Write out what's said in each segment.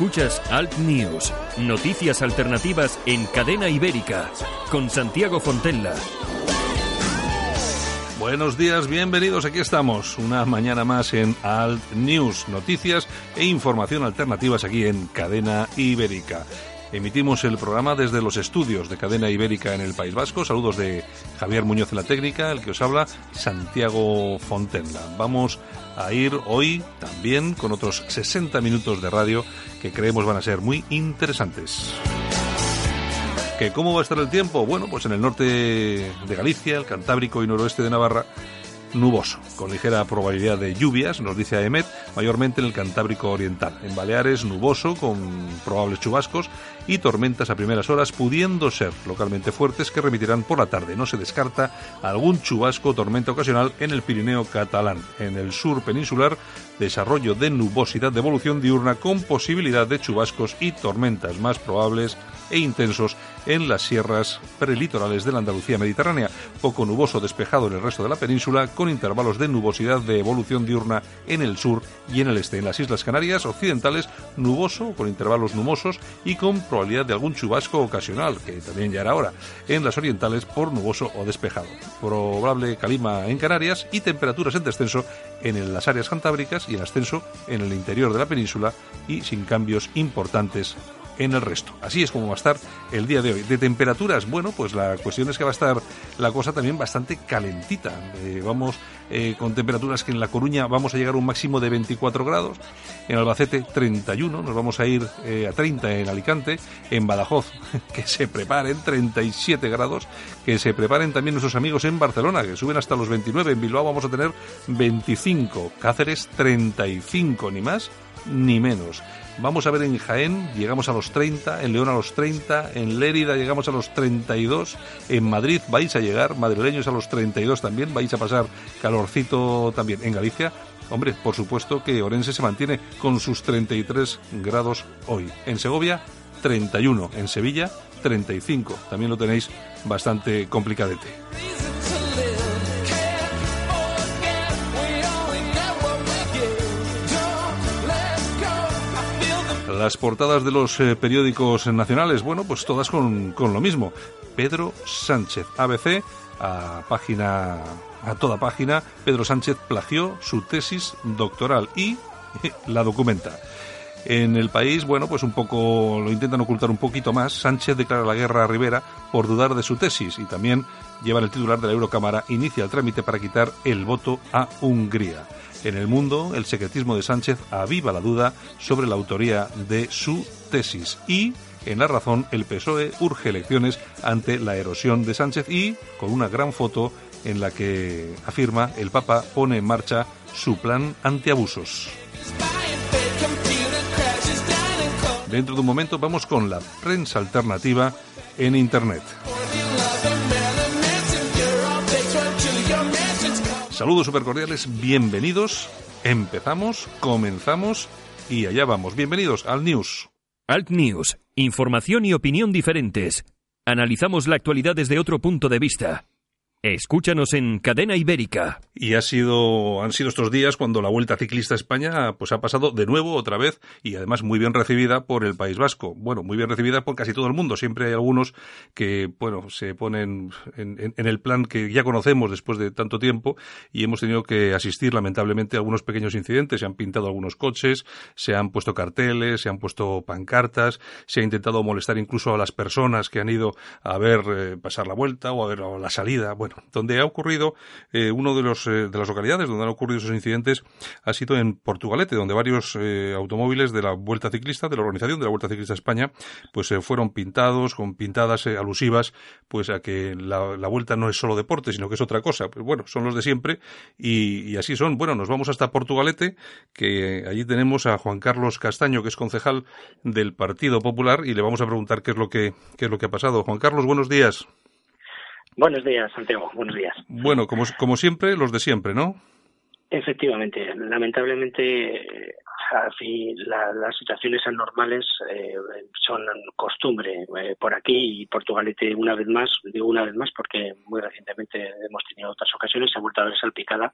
Escuchas Alt News, noticias alternativas en cadena ibérica, con Santiago Fontella. Buenos días, bienvenidos, aquí estamos, una mañana más en Alt News, noticias e información alternativas aquí en cadena ibérica. Emitimos el programa desde los estudios de Cadena Ibérica en el País Vasco. Saludos de Javier Muñoz en la técnica, el que os habla, Santiago Fontenla. Vamos a ir hoy también con otros 60 minutos de radio que creemos van a ser muy interesantes. ¿Que ¿Cómo va a estar el tiempo? Bueno, pues en el norte de Galicia, el Cantábrico y noroeste de Navarra, nuboso, con ligera probabilidad de lluvias, nos dice AEMET, mayormente en el Cantábrico Oriental. En Baleares, nuboso, con probables chubascos y tormentas a primeras horas, pudiendo ser localmente fuertes que remitirán por la tarde. No se descarta algún chubasco o tormenta ocasional en el Pirineo catalán. En el sur peninsular, desarrollo de nubosidad de evolución diurna con posibilidad de chubascos y tormentas más probables e intensos en las sierras prelitorales de la Andalucía mediterránea. Poco nuboso despejado en el resto de la península, con intervalos de nubosidad de evolución diurna en el sur y en el este. En las Islas Canarias occidentales, nuboso, con intervalos nubosos y con probabilidad de algún chubasco ocasional, que también ya era hora. En las orientales, por nuboso o despejado. Probable calima en Canarias y temperaturas en descenso en las áreas cantábricas y en ascenso en el interior de la península y sin cambios importantes en el resto. Así es como va a estar el día de hoy. De temperaturas, bueno, pues la cuestión es que va a estar la cosa también bastante calentita. Eh, vamos eh, con temperaturas que en La Coruña vamos a llegar a un máximo de 24 grados, en Albacete 31, nos vamos a ir eh, a 30 en Alicante, en Badajoz que se preparen 37 grados, que se preparen también nuestros amigos en Barcelona, que suben hasta los 29, en Bilbao vamos a tener 25, Cáceres 35, ni más ni menos. Vamos a ver en Jaén, llegamos a los 30, en León a los 30, en Lérida llegamos a los 32, en Madrid vais a llegar, madrileños a los 32 también, vais a pasar calorcito también en Galicia. Hombre, por supuesto que Orense se mantiene con sus 33 grados hoy. En Segovia, 31. En Sevilla, 35. También lo tenéis bastante complicadete. Las portadas de los eh, periódicos nacionales, bueno, pues todas con, con lo mismo. Pedro Sánchez, ABC, a página a toda página, Pedro Sánchez plagió su tesis doctoral y la documenta. En el país, bueno, pues un poco lo intentan ocultar un poquito más. Sánchez declara la guerra a Rivera por dudar de su tesis y también lleva el titular de la Eurocámara, inicia el trámite para quitar el voto a Hungría. En el mundo, el secretismo de Sánchez aviva la duda sobre la autoría de su tesis y en La Razón, el PSOE urge elecciones ante la erosión de Sánchez y con una gran foto en la que afirma el Papa pone en marcha su plan antiabusos. Dentro de un momento vamos con la prensa alternativa en Internet. Saludos supercordiales, bienvenidos. Empezamos, comenzamos y allá vamos. Bienvenidos al News. Alt News, información y opinión diferentes. Analizamos la actualidad desde otro punto de vista. Escúchanos en Cadena Ibérica. Y ha sido, han sido estos días cuando la Vuelta Ciclista a España pues ha pasado de nuevo otra vez y además muy bien recibida por el País Vasco. Bueno, muy bien recibida por casi todo el mundo. Siempre hay algunos que, bueno, se ponen en, el plan que ya conocemos después de tanto tiempo y hemos tenido que asistir lamentablemente a algunos pequeños incidentes. Se han pintado algunos coches, se han puesto carteles, se han puesto pancartas, se ha intentado molestar incluso a las personas que han ido a ver eh, pasar la vuelta o a ver la salida. Bueno, donde ha ocurrido eh, uno de los eh, de las localidades donde han ocurrido esos incidentes ha sido en Portugalete, donde varios eh, automóviles de la Vuelta Ciclista, de la organización de la Vuelta Ciclista España, pues fueron pintados con pintadas alusivas, pues a que la, la, Vuelta no es solo deporte, sino que es otra cosa. Pues bueno, son los de siempre y, y así son. Bueno, nos vamos hasta Portugalete, que allí tenemos a Juan Carlos Castaño, que es concejal del Partido Popular, y le vamos a preguntar qué es lo que qué es lo que ha pasado. Juan Carlos, buenos días. Buenos días, Santiago. Buenos días. Bueno, como, como siempre, los de siempre, ¿no? Efectivamente. Lamentablemente, así, la, las situaciones anormales eh, son costumbre eh, por aquí y Portugalete una vez más, digo una vez más porque muy recientemente hemos tenido otras ocasiones, se ha vuelto a ver salpicada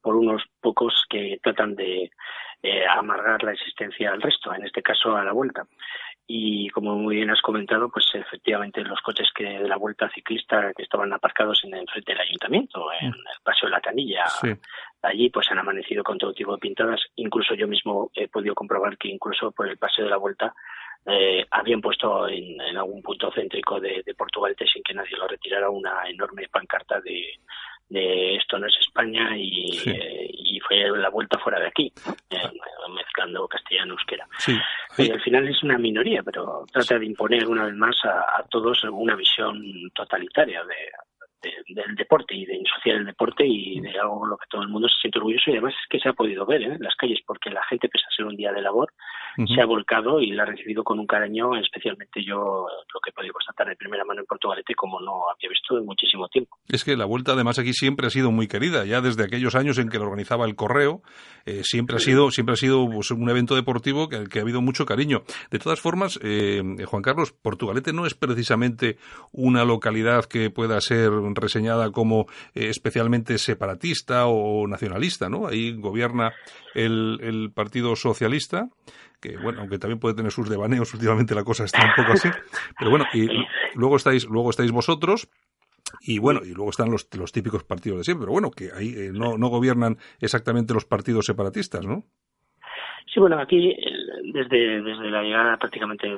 por unos pocos que tratan de eh, amargar la existencia al resto, en este caso a la vuelta y como muy bien has comentado, pues efectivamente los coches que de la vuelta ciclista que estaban aparcados en el frente del ayuntamiento, en el paseo de la Canilla, allí pues han amanecido con todo tipo de pintadas. Incluso yo mismo he podido comprobar que incluso por el paseo de la vuelta eh, habían puesto en, algún punto céntrico de, de Portugal sin que nadie lo retirara una enorme pancarta de, de esto no es España y, eh, y fue la vuelta fuera de aquí, eh, mezclando castellano euskera. Sí. Y al final es una minoría, pero trata de imponer una vez más a, a todos una visión totalitaria de, del deporte y de ensuciar el deporte y de algo lo que todo el mundo se siente orgulloso y además es que se ha podido ver ¿eh? en las calles porque la gente pese a ser un día de labor se ha volcado y la ha recibido con un cariño especialmente yo lo que he podido constatar de primera mano en Portugalete como no había visto en muchísimo tiempo. Es que la vuelta además aquí siempre ha sido muy querida ya desde aquellos años en que lo organizaba el Correo eh, siempre ha sido siempre ha sido pues, un evento deportivo que, que ha habido mucho cariño. De todas formas eh, Juan Carlos Portugalete no es precisamente una localidad que pueda ser reseñada como eh, especialmente separatista o nacionalista, ¿no? Ahí gobierna el, el Partido Socialista que bueno, aunque también puede tener sus devaneos, últimamente la cosa está un poco así, pero bueno, y luego estáis, luego estáis vosotros, y bueno, y luego están los, los típicos partidos de siempre, pero bueno, que ahí eh, no, no gobiernan exactamente los partidos separatistas, ¿no? Sí, bueno, aquí desde, desde la llegada prácticamente de,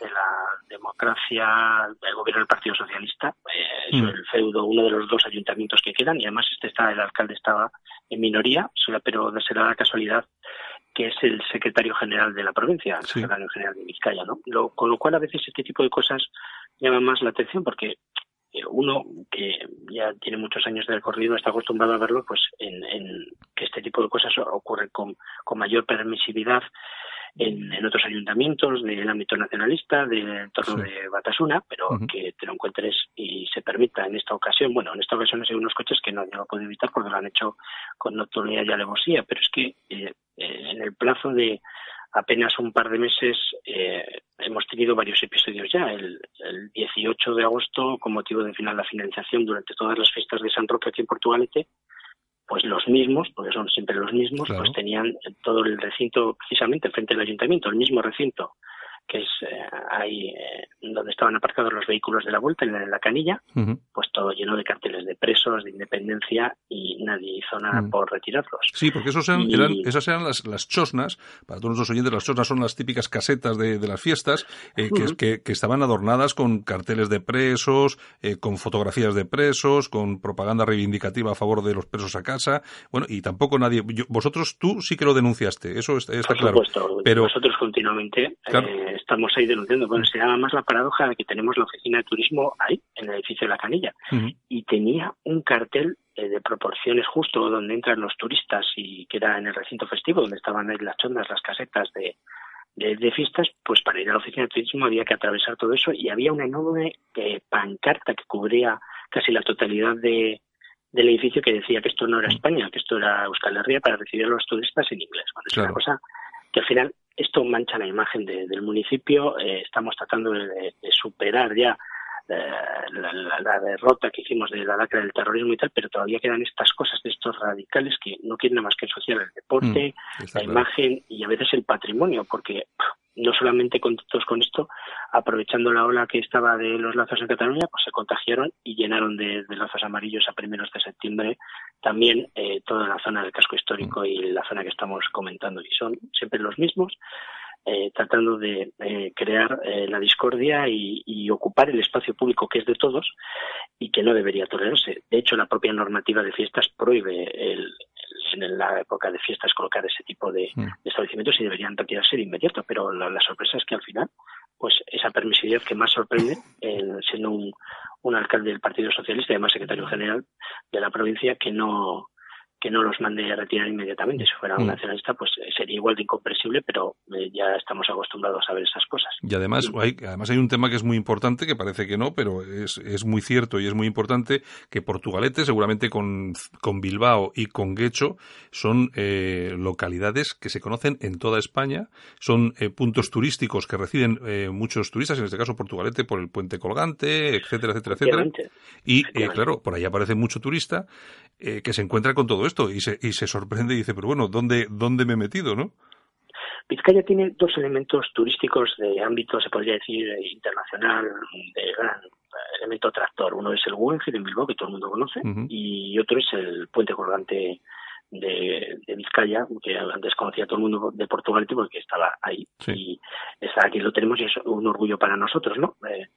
la democracia, el gobierno del Partido Socialista, eh, es mm. el feudo, uno de los dos ayuntamientos que quedan, y además este está, el alcalde estaba en minoría, pero será la casualidad que es el secretario general de la provincia, el secretario general de Vizcaya, ¿no? con lo cual a veces este tipo de cosas llaman más la atención porque eh, uno que ya tiene muchos años de recorrido está acostumbrado a verlo pues en, en que este tipo de cosas ocurren con, con mayor permisividad en, en, otros ayuntamientos del ámbito nacionalista, del entorno de Batasuna, pero que te lo encuentres y se permita en esta ocasión, bueno, en esta ocasión hay unos coches que no, no lo puedo evitar porque lo han hecho con notoriedad y alevosía, pero es que eh, eh, en el plazo de apenas un par de meses eh, hemos tenido varios episodios ya. El, el, 18 de agosto, con motivo de final la finalización durante todas las fiestas de San Roque aquí en Portugalete, pues los mismos, porque son siempre los mismos, pues tenían todo el recinto precisamente frente al ayuntamiento, el mismo recinto que es eh, ahí eh, donde estaban aparcados los vehículos de la vuelta, en la canilla, pues todo lleno de carteles de presos, de independencia y nadie hizo nada mm. por retirarlos. Sí, porque esos eran, esas eran las, las, chosnas, para todos nuestros oyentes, las chosnas son las típicas casetas de, de las fiestas eh, que, que, estaban adornadas con carteles de presos, con fotografías de presos, con propaganda reivindicativa a favor de los presos a casa. Bueno, y tampoco nadie. vosotros, tú sí que lo denunciaste, eso está, por claro. Supuesto, pero nosotros continuamente estamos ahí denunciando. Bueno, se llama más la paradoja de que tenemos la oficina de turismo ahí, en el edificio de la Canilla, y tenía un cartel eh, de proporciones justo donde entran los turistas y que era en el recinto festivo, donde estaban ahí las chondas, las casetas de, de, fiestas, pues para ir a la oficina de turismo había que atravesar todo eso y había una enorme eh, pancarta que cubría casi la totalidad de, del edificio que decía que esto no era España, que esto era Euskal Herria para recibir a los turistas en inglés. Bueno, es una cosa que al final esto mancha la imagen del municipio. Eh, estamos tratando de, superar ya la, derrota que hicimos de la lacra del terrorismo y tal, pero todavía quedan estas cosas de estos radicales que no quieren nada más que ensuciar el deporte, mm, la imagen y a veces el patrimonio, porque no solamente contentos con esto, aprovechando la ola que estaba de los lazos en Cataluña, pues se contagiaron y llenaron de, lazos amarillos a primeros de septiembre también eh, toda la zona del casco histórico y la zona que estamos comentando. Y son siempre los mismos, eh, tratando de eh, crear la discordia y, y, ocupar el espacio público que es de todos y que no debería tolerarse. De hecho, la propia normativa de fiestas prohíbe el, en la época de fiestas colocar ese tipo de, establecimientos y deberían retirarse de inmediato. Pero la, sorpresa es que al final, pues esa permisividad que más sorprende, siendo un, un alcalde del Partido Socialista y además secretario general de la provincia, que no que no los mande a retirar inmediatamente. Si fuera un mm. nacionalista, pues eh, sería igual de incomprensible, pero eh, ya estamos acostumbrados a ver esas cosas. Y además, hay, además hay un tema que es muy importante, que parece que no, pero es, es muy cierto y es muy importante, que Portugalete, seguramente con, con Bilbao y con Guecho, son eh, localidades que se conocen en toda España, son puntos turísticos que reciben muchos turistas, en este caso Portugalete por el puente colgante, etcétera, etcétera, etcétera. Y claro, por ahí aparece mucho turista que se encuentra con todo esto y se, y se sorprende y dice, pero bueno, ¿dónde, ¿dónde me he metido, no? Vizcaya tiene dos elementos turísticos de ámbito, se podría decir, internacional, de gran elemento tractor. Uno es el Guggenheim en Bilbao, que todo el mundo conoce, y otro es el puente colgante de, Vizcaya, que antes conocía todo el mundo de Portugal porque estaba ahí. Y está aquí lo tenemos y es un orgullo para nosotros, ¿no? Eh,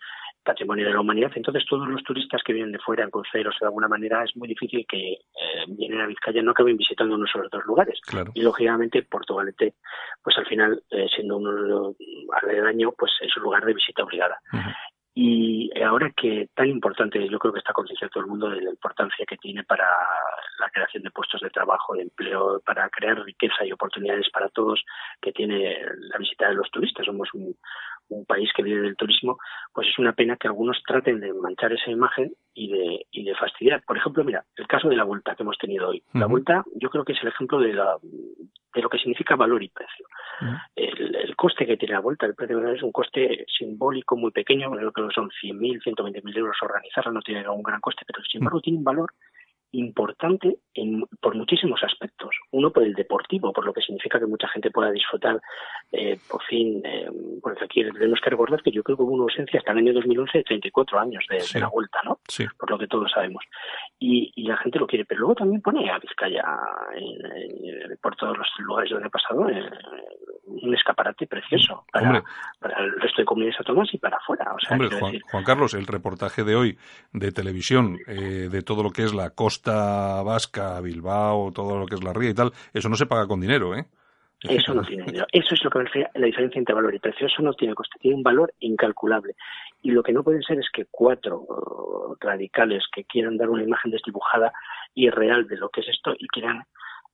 patrimonio de la humanidad. Entonces, todos los turistas que vienen de fuera en cruceros, de alguna manera, es muy difícil que eh, vienen a Vizcaya no acaben visitando unos de dos lugares. Y, lógicamente, Portugalete, pues al final, eh, siendo uno aledaño, pues es un lugar de visita obligada. Y ahora que tan importante, yo creo que está concienciado todo el mundo de la importancia que tiene para la creación de puestos de trabajo, de empleo, para crear riqueza y oportunidades para todos, que tiene la visita de los turistas. Somos un, un país que vive del turismo, pues es una pena que algunos traten de manchar esa imagen y de, y de fastidiar. Por ejemplo, mira, el caso de la vuelta que hemos tenido hoy. La vuelta yo creo que es el ejemplo de, la, de lo que significa valor y precio. el, el, coste que tiene la vuelta, el precio es un coste simbólico muy pequeño, creo que son 100.000, 120.000 euros organizarla, no tiene un gran coste, pero sin embargo tiene un valor importante en, por muchísimos aspectos. Uno por el deportivo, por lo que significa que mucha gente pueda disfrutar, eh, por fin, eh, porque aquí tenemos que recordar que yo creo que hubo una ausencia hasta el año 2011 de 34 años de, la vuelta, ¿no? Sí. Por lo que todos sabemos. Y, la gente lo quiere, pero luego también pone a Vizcaya por todos los lugares donde ha pasado eh, un escaparate precioso para, el resto de comunidades autónomas y para afuera. Hombre, Juan, Carlos, el reportaje de hoy de televisión eh, de todo lo que es la costa vasca, Bilbao, todo lo que es la ría y tal, eso no se paga con dinero, ¿eh? Eso no tiene dinero. Eso es lo que me refiere la diferencia entre valor y precio. Eso no tiene coste, tiene un valor incalculable. Y lo que no puede ser es que cuatro uh, radicales que quieran dar una imagen desdibujada y real de lo que es esto y quieran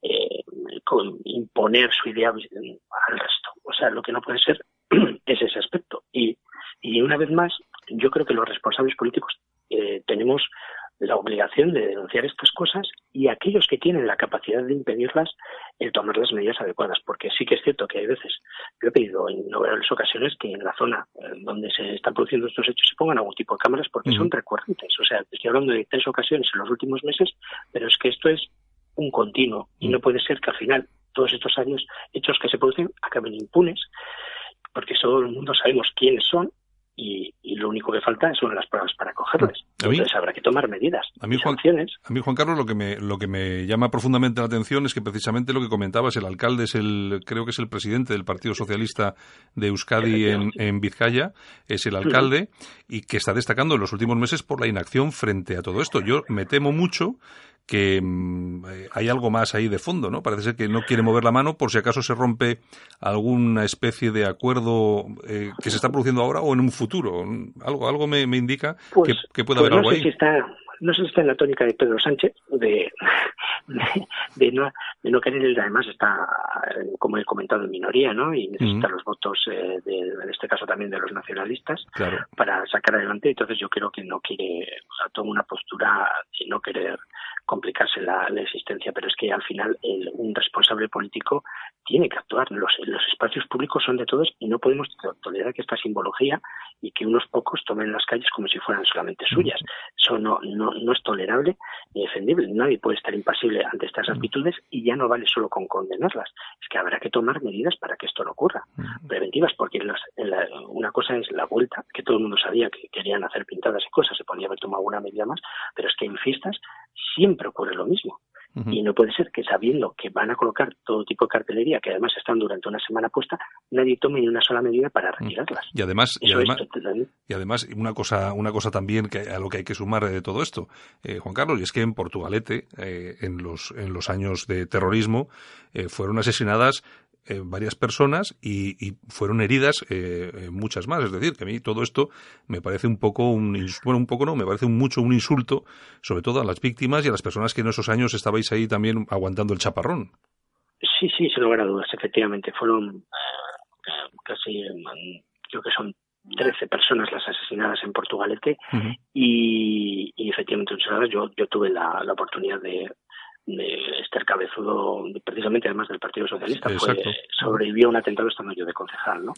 eh, imponer su idea al resto. O sea, lo que no puede ser es ese aspecto. Y, y una vez más, yo creo que los responsables políticos eh, tenemos la obligación de denunciar estas cosas y aquellos que tienen la capacidad de impedirlas, el tomar las medidas adecuadas. Porque sí que es cierto que hay veces, yo he pedido en innumerables ocasiones que en la zona eh, donde se están produciendo estos hechos se pongan algún tipo de cámaras porque son recurrentes. O sea, estoy hablando de tres ocasiones en los últimos meses, pero es que esto es un continuo y no puede ser que al final todos estos años hechos que se producen acaben impunes porque todo el mundo sabemos quiénes son y, lo único que falta son las pruebas para cogerles. Entonces habrá que tomar medidas. A mí, Juan, a mí, Juan Carlos, lo que, me, lo que me llama profundamente la atención es que precisamente lo que comentabas, el alcalde es el, creo que es el presidente del Partido Socialista de Euskadi en, en Vizcaya, es el alcalde, y que está destacando en los últimos meses por la inacción frente a todo esto. Yo me temo mucho que mm, eh, hay algo más ahí de fondo, ¿no? Parece ser que no quiere mover la mano por si acaso se rompe alguna especie de acuerdo eh, que se está produciendo ahora o en un futuro. Algo, algo me, indica que, pues, puede haber pues algo ahí. está, no sé si está en la tónica de Pedro Sánchez de, de, no, de no querer, además está, como he comentado, en minoría, ¿no? Y necesita los votos, eh, de, en este caso también de los nacionalistas, para sacar adelante. Entonces yo creo que no quiere, o sea, toma una postura de no querer complicarse la, existencia, pero es que al final un responsable político tiene que actuar. Los, los espacios públicos son de todos y no podemos tolerar que esta simbología y que unos pocos tomen las calles como si fueran solamente suyas. Eso no, no, no es tolerable ni defendible. Nadie puede estar impasible ante estas actitudes y ya no vale solo con condenarlas. Es que habrá que tomar medidas para que esto no ocurra. Preventivas, porque una cosa es la vuelta, que todo el mundo sabía que querían hacer pintadas y cosas, se podía haber tomado alguna medida más, pero es que en fiestas siempre ocurre lo mismo. Y no puede ser que sabiendo que van a colocar todo tipo de cartelería, que además están durante una semana puesta, nadie tome ni una sola medida para retirarlas. Y además, y además, una cosa, una cosa también que a lo que hay que sumar de todo esto, eh, Juan Carlos, y es que en Portugalete, eh, en los en los años de terrorismo, eh, fueron asesinadas eh, varias personas y, fueron heridas eh, eh, muchas más. Es decir, que a mí todo esto me parece un poco, un, bueno, un poco no, me parece mucho un insulto, sobre todo a las víctimas y a las personas que en esos años estabais ahí también aguantando el chaparrón. Sí, sí, sin lugar a dudas, efectivamente. Fueron casi, creo que son 13 personas las asesinadas en Portugalete y, y, efectivamente yo, yo tuve la oportunidad de, de Esther Cabezudo, precisamente además del Partido Socialista, sobrevivió a un atentado estando yo de concejal, ¿no?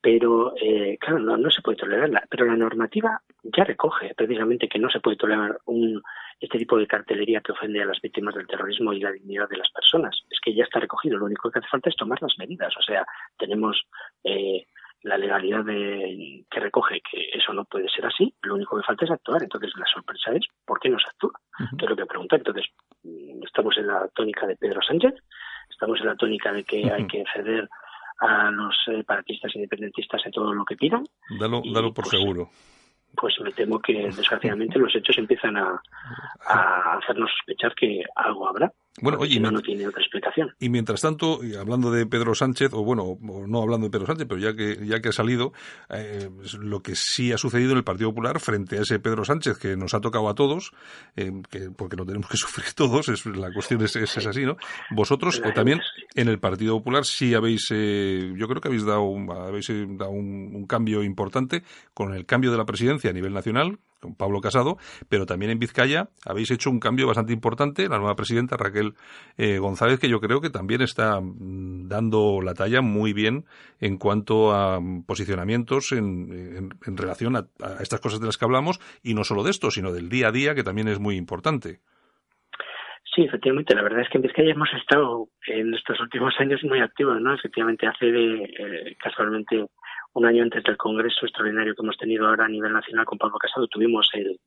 Pero, eh, claro, no, se puede tolerarla. Pero la normativa ya recoge precisamente que no se puede tolerar un, este tipo de cartelería que ofende a las víctimas del terrorismo y la dignidad de las personas. Es que ya está recogido. Lo único que hace falta es tomar las medidas. O sea, tenemos eh, la legalidad de, que recoge que eso no puede ser así, lo único que falta es actuar. Entonces la sorpresa es por qué no se actúa. Que es lo que pregunta. Entonces, mm, estamos en la tónica de Pedro Sánchez, estamos en la tónica de que hay que ceder a los eh, paratistas independentistas en todo lo que pidan. Dalo, dalo por pues, seguro. Pues me temo que desgraciadamente los hechos empiezan a, a hacernos sospechar que algo habrá. Bueno, oye, no, tiene otra explicación. Y mientras tanto, hablando de Pedro Sánchez, o bueno, no hablando de Pedro Sánchez, pero ya que ya que ha salido, eh, lo que sí ha sucedido en el Partido Popular frente a ese Pedro Sánchez que nos ha tocado a todos, eh, que, porque lo tenemos que sufrir todos, es, la cuestión es, es, así, ¿no? Vosotros eh, también en el Partido Popular sí habéis, yo creo que habéis dado, un, habéis dado un cambio importante con el cambio de la presidencia a nivel nacional, con Pablo Casado, pero también en Vizcaya habéis hecho un cambio bastante importante, la nueva presidenta Raquel eh, González, que yo creo que también está mm, dando la talla muy bien en cuanto a mm, posicionamientos en, relación a, estas cosas de las que hablamos, y no solo de esto, sino del día a día, que también es muy importante. Sí, efectivamente, la verdad es que en Vizcaya hemos estado en estos últimos años muy activos, ¿no? Efectivamente, hace de, eh, casualmente un año antes del Congreso extraordinario que hemos tenido ahora a nivel nacional con Pablo Casado, tuvimos el,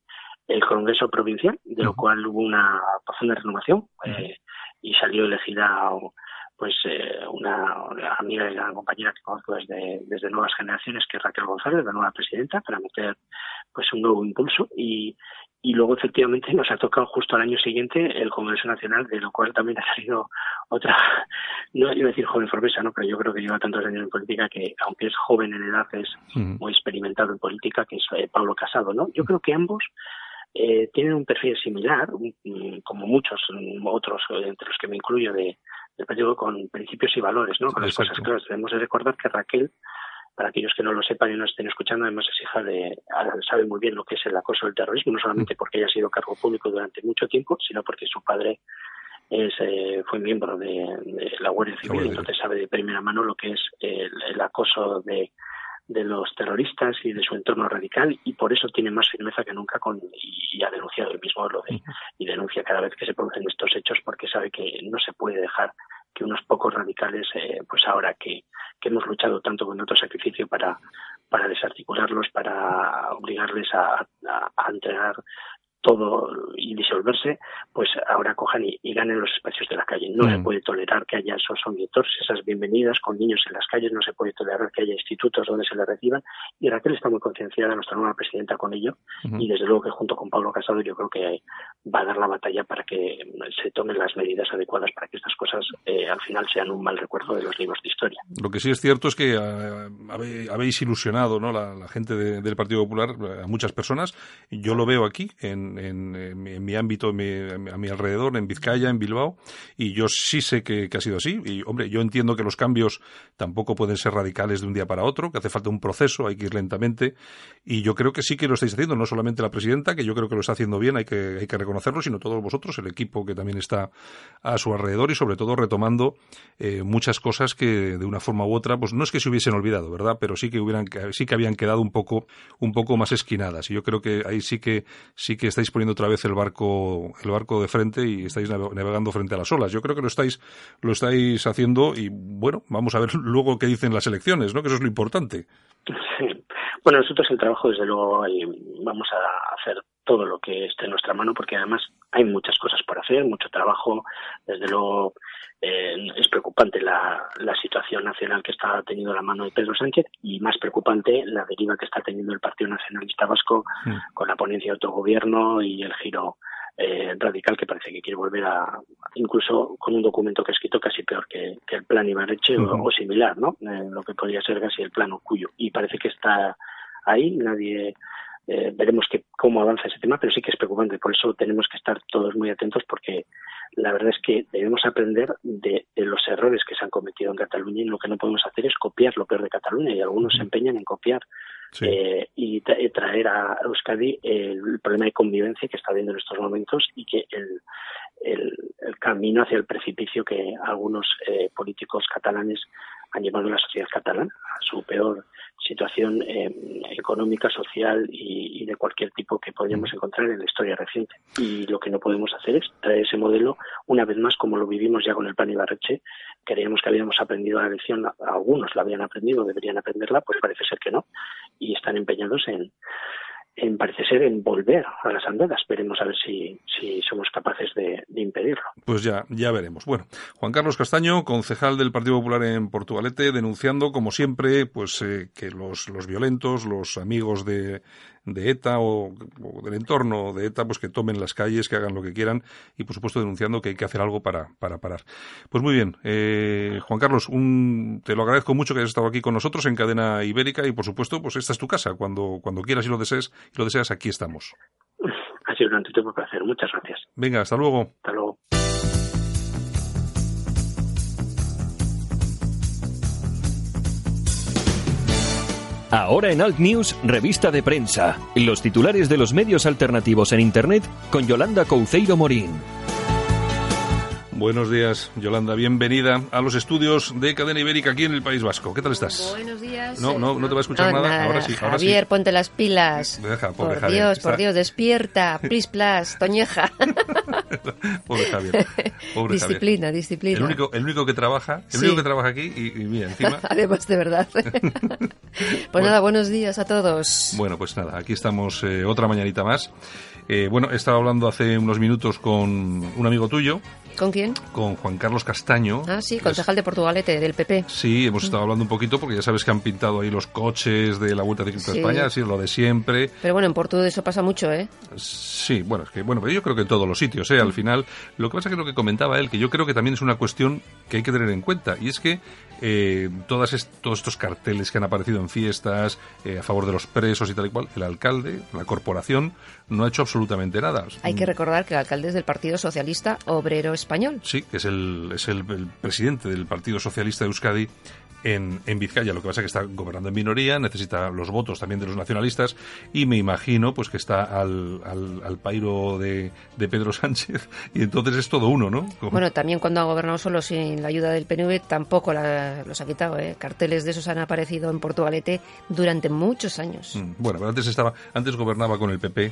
el Congreso Provincial, de lo cual hubo una profunda renovación eh, y salió elegida pues eh, una, amiga y una compañera que conozco desde, desde nuevas generaciones, que es Raquel González, la nueva presidenta, para meter pues un nuevo impulso y, y luego efectivamente nos ha tocado justo al año siguiente el Congreso Nacional, de lo cual también ha salido otra, no iba a decir joven formesa, ¿no? pero yo creo que lleva tantos años en política que, aunque es joven en edad, es muy experimentado en política, que es eh, Pablo Casado. ¿no? Yo creo que ambos eh, tienen un perfil similar, como muchos otros, entre los que me incluyo, de, del partido con principios y valores, ¿no? con las cosas claras. Tenemos que recordar que Raquel para aquellos que no lo sepan y no estén escuchando, además es hija de, sabe muy bien lo que es el acoso del terrorismo, no solamente porque ella ha sido cargo público durante mucho tiempo, sino porque su padre es, eh, fue miembro de, la Guardia Civil, entonces sabe de primera mano lo que es el, acoso de, de los terroristas y de su entorno radical y por eso tiene más firmeza que nunca con y, ha denunciado el mismo lo de y denuncia cada vez que se producen estos hechos porque sabe que no se puede dejar que unos pocos radicales, eh, pues ahora que, que, hemos luchado tanto con otro sacrificio para, para desarticularlos, para obligarles a, a, a entregar todo y disolverse, pues ahora cojan y, ganen los espacios de la calle. No se mm. puede tolerar que haya esos auditores, esas bienvenidas con niños en las calles, no se puede tolerar que haya institutos donde se les reciban. Y Raquel está muy concienciada, nuestra nueva presidenta, con ello. Y desde luego que junto con Pablo Casado yo creo que va a dar la batalla para que se tomen las medidas adecuadas para que estas cosas eh, al final sean un mal recuerdo de los libros de historia. Lo que sí es cierto es que eh, habéis ilusionado ¿no? la, gente del Partido Popular a muchas personas. Yo lo veo aquí en en, mi ámbito, a mi alrededor, en Vizcaya, en Bilbao, y yo sí sé que, ha sido así. Y, hombre, yo entiendo que los cambios tampoco pueden ser radicales de un día para otro, que hace falta un proceso, hay que ir lentamente, y yo creo que sí que lo estáis haciendo, no solamente la presidenta, que yo creo que lo está haciendo bien, hay que, hay que reconocerlo, sino todos vosotros, el equipo que también está a su alrededor y sobre todo retomando eh, muchas cosas que de una forma u otra, pues no es que se hubiesen olvidado, ¿verdad? Pero sí que hubieran, sí que habían quedado un poco, un poco más esquinadas. Y yo creo que ahí sí que, sí que estáis poniendo otra vez el barco, el barco de frente y estáis navegando frente a las olas. Yo creo que lo estáis, lo estáis haciendo y bueno, vamos a ver luego qué dicen las elecciones, ¿no? Que eso es lo importante. Bueno, nosotros el trabajo, desde luego, vamos a hacer todo lo que esté en nuestra mano, porque además hay muchas cosas por hacer, mucho trabajo. Desde luego, eh, es preocupante la, la, situación nacional que está teniendo la mano de Pedro Sánchez y más preocupante la deriva que está teniendo el Partido Nacionalista Vasco mm. con la ponencia de autogobierno y el giro eh, radical que parece que quiere volver a, incluso con un documento que ha escrito casi peor que, el plan Ibarreche o, similar, ¿no? Eh, lo que podría ser casi el plan Cuyo. Y parece que está ahí, nadie eh, veremos que, cómo avanza ese tema, pero sí que es preocupante. Por eso tenemos que estar todos muy atentos porque la verdad es que debemos aprender de, los errores que se han cometido en Cataluña y lo que no podemos hacer es copiar lo peor de Cataluña y algunos se empeñan en copiar. Eh, y traer a Euskadi el problema de convivencia que está habiendo en estos momentos y que el, el, camino hacia el precipicio que algunos eh, políticos catalanes han llevado a la sociedad catalana a su peor situación eh, económica, social y, de cualquier tipo que podríamos mm. encontrar en la historia reciente. Y lo que no podemos hacer es traer ese modelo una vez más como lo vivimos ya con el plan Ibarreche. Creíamos que habíamos aprendido la lección, algunos la habían aprendido, deberían aprenderla, pues parece ser que no. Y están empeñados en, en parece ser en volver a las andadas. Veremos a ver si, si somos capaces de, impedirlo. Pues ya, ya veremos. Bueno, Juan Carlos Castaño, concejal del Partido Popular en Portugalete, denunciando, como siempre, pues eh, que los, los violentos, los amigos de, de ETA o, del entorno de ETA, pues que tomen las calles, que hagan lo que quieran y, por supuesto, denunciando que hay que hacer algo para, para parar. Pues muy bien, eh, Juan Carlos, un, te lo agradezco mucho que hayas estado aquí con nosotros en Cadena Ibérica y, por supuesto, pues esta es tu casa. Cuando, cuando quieras y lo desees, y lo deseas, aquí estamos. Ha sido un auténtico placer. Muchas gracias. Venga, hasta luego. Hasta luego. Ahora en Alt News, revista de prensa. Los titulares de los medios alternativos en Internet con Yolanda Couceiro Morín. Buenos días, Yolanda. Bienvenida a los estudios de Cadena Ibérica aquí en el País Vasco. ¿Qué tal estás? Buenos días. No, no, no te va a escuchar nada. Ahora sí, ahora Javier, ponte las pilas. Deja, por Dios, por Dios, despierta. Plis, plas, Toñeja. pobre Javier. Pobre disciplina, disciplina. El único, el único que trabaja, el único que trabaja aquí y, mira, encima. Además, de verdad. Pues nada, buenos días a todos. Bueno, pues nada, aquí estamos eh, otra mañanita más. Eh, bueno, he estado hablando hace unos minutos con un amigo tuyo. ¿Con quién? Con Juan Carlos Castaño. Ah, sí, concejal de Portugalete, del PP. Sí, hemos estado hablando un poquito porque ya sabes que han pintado ahí los coches de la Vuelta Ciclista sí. España, así lo de siempre. Pero bueno, en Portugal eso pasa mucho, ¿eh? Sí, bueno, es que bueno, pero yo creo que en todos los sitios, ¿eh? Al final, lo que pasa es que lo que comentaba él, que yo creo que también es una cuestión que hay que tener en cuenta, y es que eh, todas todos estos carteles que han aparecido en fiestas eh, a favor de los presos y tal y cual, el alcalde, la corporación, no ha hecho absolutamente nada. Hay que recordar que el alcalde es del Partido Socialista Obrero Español. Sí, que es el, es el presidente del Partido Socialista de Euskadi en, en, Vizcaya. Lo que pasa es que está gobernando en minoría, necesita los votos también de los nacionalistas y me imagino pues que está al, al, pairo de, de, Pedro Sánchez y entonces es todo uno, ¿no? Bueno, también cuando ha gobernado solo sin la ayuda del PNV tampoco los ha quitado. ¿eh? Carteles de esos han aparecido en Portugalete durante muchos años. Mm, bueno, pero antes, estaba, antes gobernaba con el PP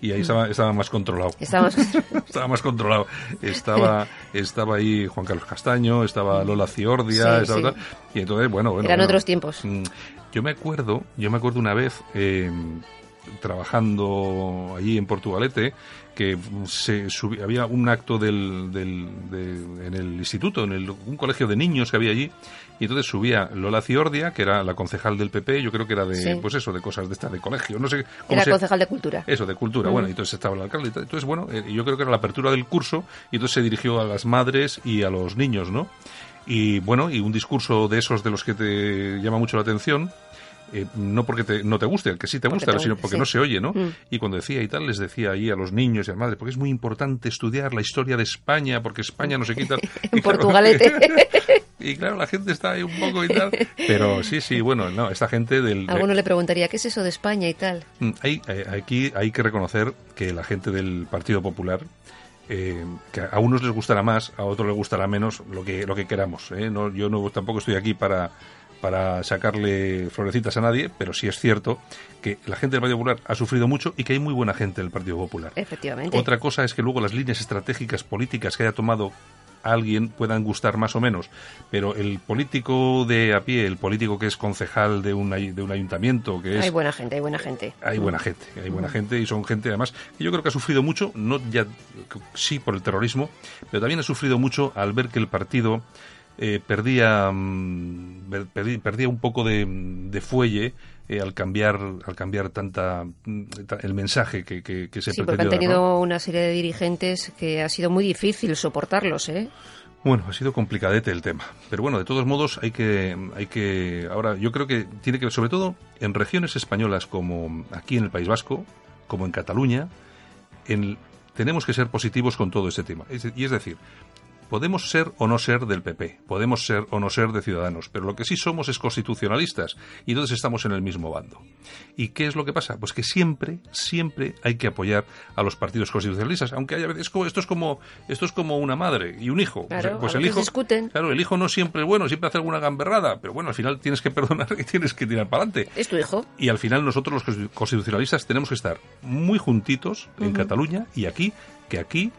y ahí estaba, estaba más controlado. Estaba más, estaba más controlado. Estaba, estaba ahí Juan Carlos Castaño, estaba Lola Ciordia, y entonces, bueno, bueno. Eran otros tiempos. Mm, yo me acuerdo, yo me acuerdo una vez, eh, trabajando allí en Portugalete, que se había un acto del, del, en el instituto, en el, un colegio de niños que había allí, y entonces subía Lola Ciordia, que era la concejal del PP, yo creo que era de, pues eso, de cosas de esta, de colegio, no sé. Cómo era concejal de cultura. Eso, de cultura, bueno, y entonces estaba el alcalde. Entonces, bueno, eh, yo creo que era la apertura del curso, y entonces se dirigió a las madres y a los niños, ¿no? Y bueno, y un discurso de esos de los que te llama mucho la atención, eh, no porque no te guste, el que sí te gusta, sino porque no se oye, ¿no? Mm. Y cuando decía y tal, les decía ahí a los niños y a las madres, porque es muy importante estudiar la historia de España, porque España no se quita. en Portugalete. y claro, la gente está ahí un poco y tal. Pero sí, sí, bueno, no, esta gente del... Alguno le preguntaría, ¿qué es eso de España y tal? Mm, hay, eh, aquí hay que reconocer que la gente del Partido Popular eh, que a unos les gustará más, a otros les gustará menos, lo que, lo que queramos. ¿eh? No, yo no, tampoco estoy aquí para, para sacarle florecitas a nadie, pero sí es cierto que la gente del Partido Popular ha sufrido mucho y que hay muy buena gente del Partido Popular. Efectivamente. Otra cosa es que luego las líneas estratégicas políticas que haya tomado alguien puedan gustar más o menos, pero el político de a pie, el político que es concejal de un, de un ayuntamiento, que es... Hay buena gente, hay buena gente. Hay buena gente, hay buena gente y son gente además que yo creo que ha sufrido mucho, no ya sí por el terrorismo, pero también ha sufrido mucho al ver que el partido eh, perdía, mm, perdía un poco de, de fuelle eh, al cambiar al cambiar tanta el mensaje que, que, se sí, porque han tenido una serie de dirigentes que ha sido muy difícil soportarlos, ¿eh? Bueno, ha sido complicadete el tema, pero bueno, de todos modos hay que hay que ahora yo creo que tiene que sobre todo en regiones españolas como aquí en el País Vasco, como en Cataluña, en, tenemos que ser positivos con todo este tema. y es decir, Podemos ser o no ser del PP, podemos ser o no ser de Ciudadanos, pero lo que sí somos es constitucionalistas y entonces estamos en el mismo bando. ¿Y qué es lo que pasa? Pues que siempre, siempre hay que apoyar a los partidos constitucionalistas, aunque haya veces esto es como esto es como una madre y un hijo. Pues, pues el hijo, discuten. claro, el hijo no siempre es bueno, siempre hace alguna gamberrada, pero bueno, al final tienes que perdonar y tienes que tirar para adelante. Es tu hijo. Y al final nosotros los constitucionalistas tenemos que estar muy juntitos en Cataluña y aquí que aquí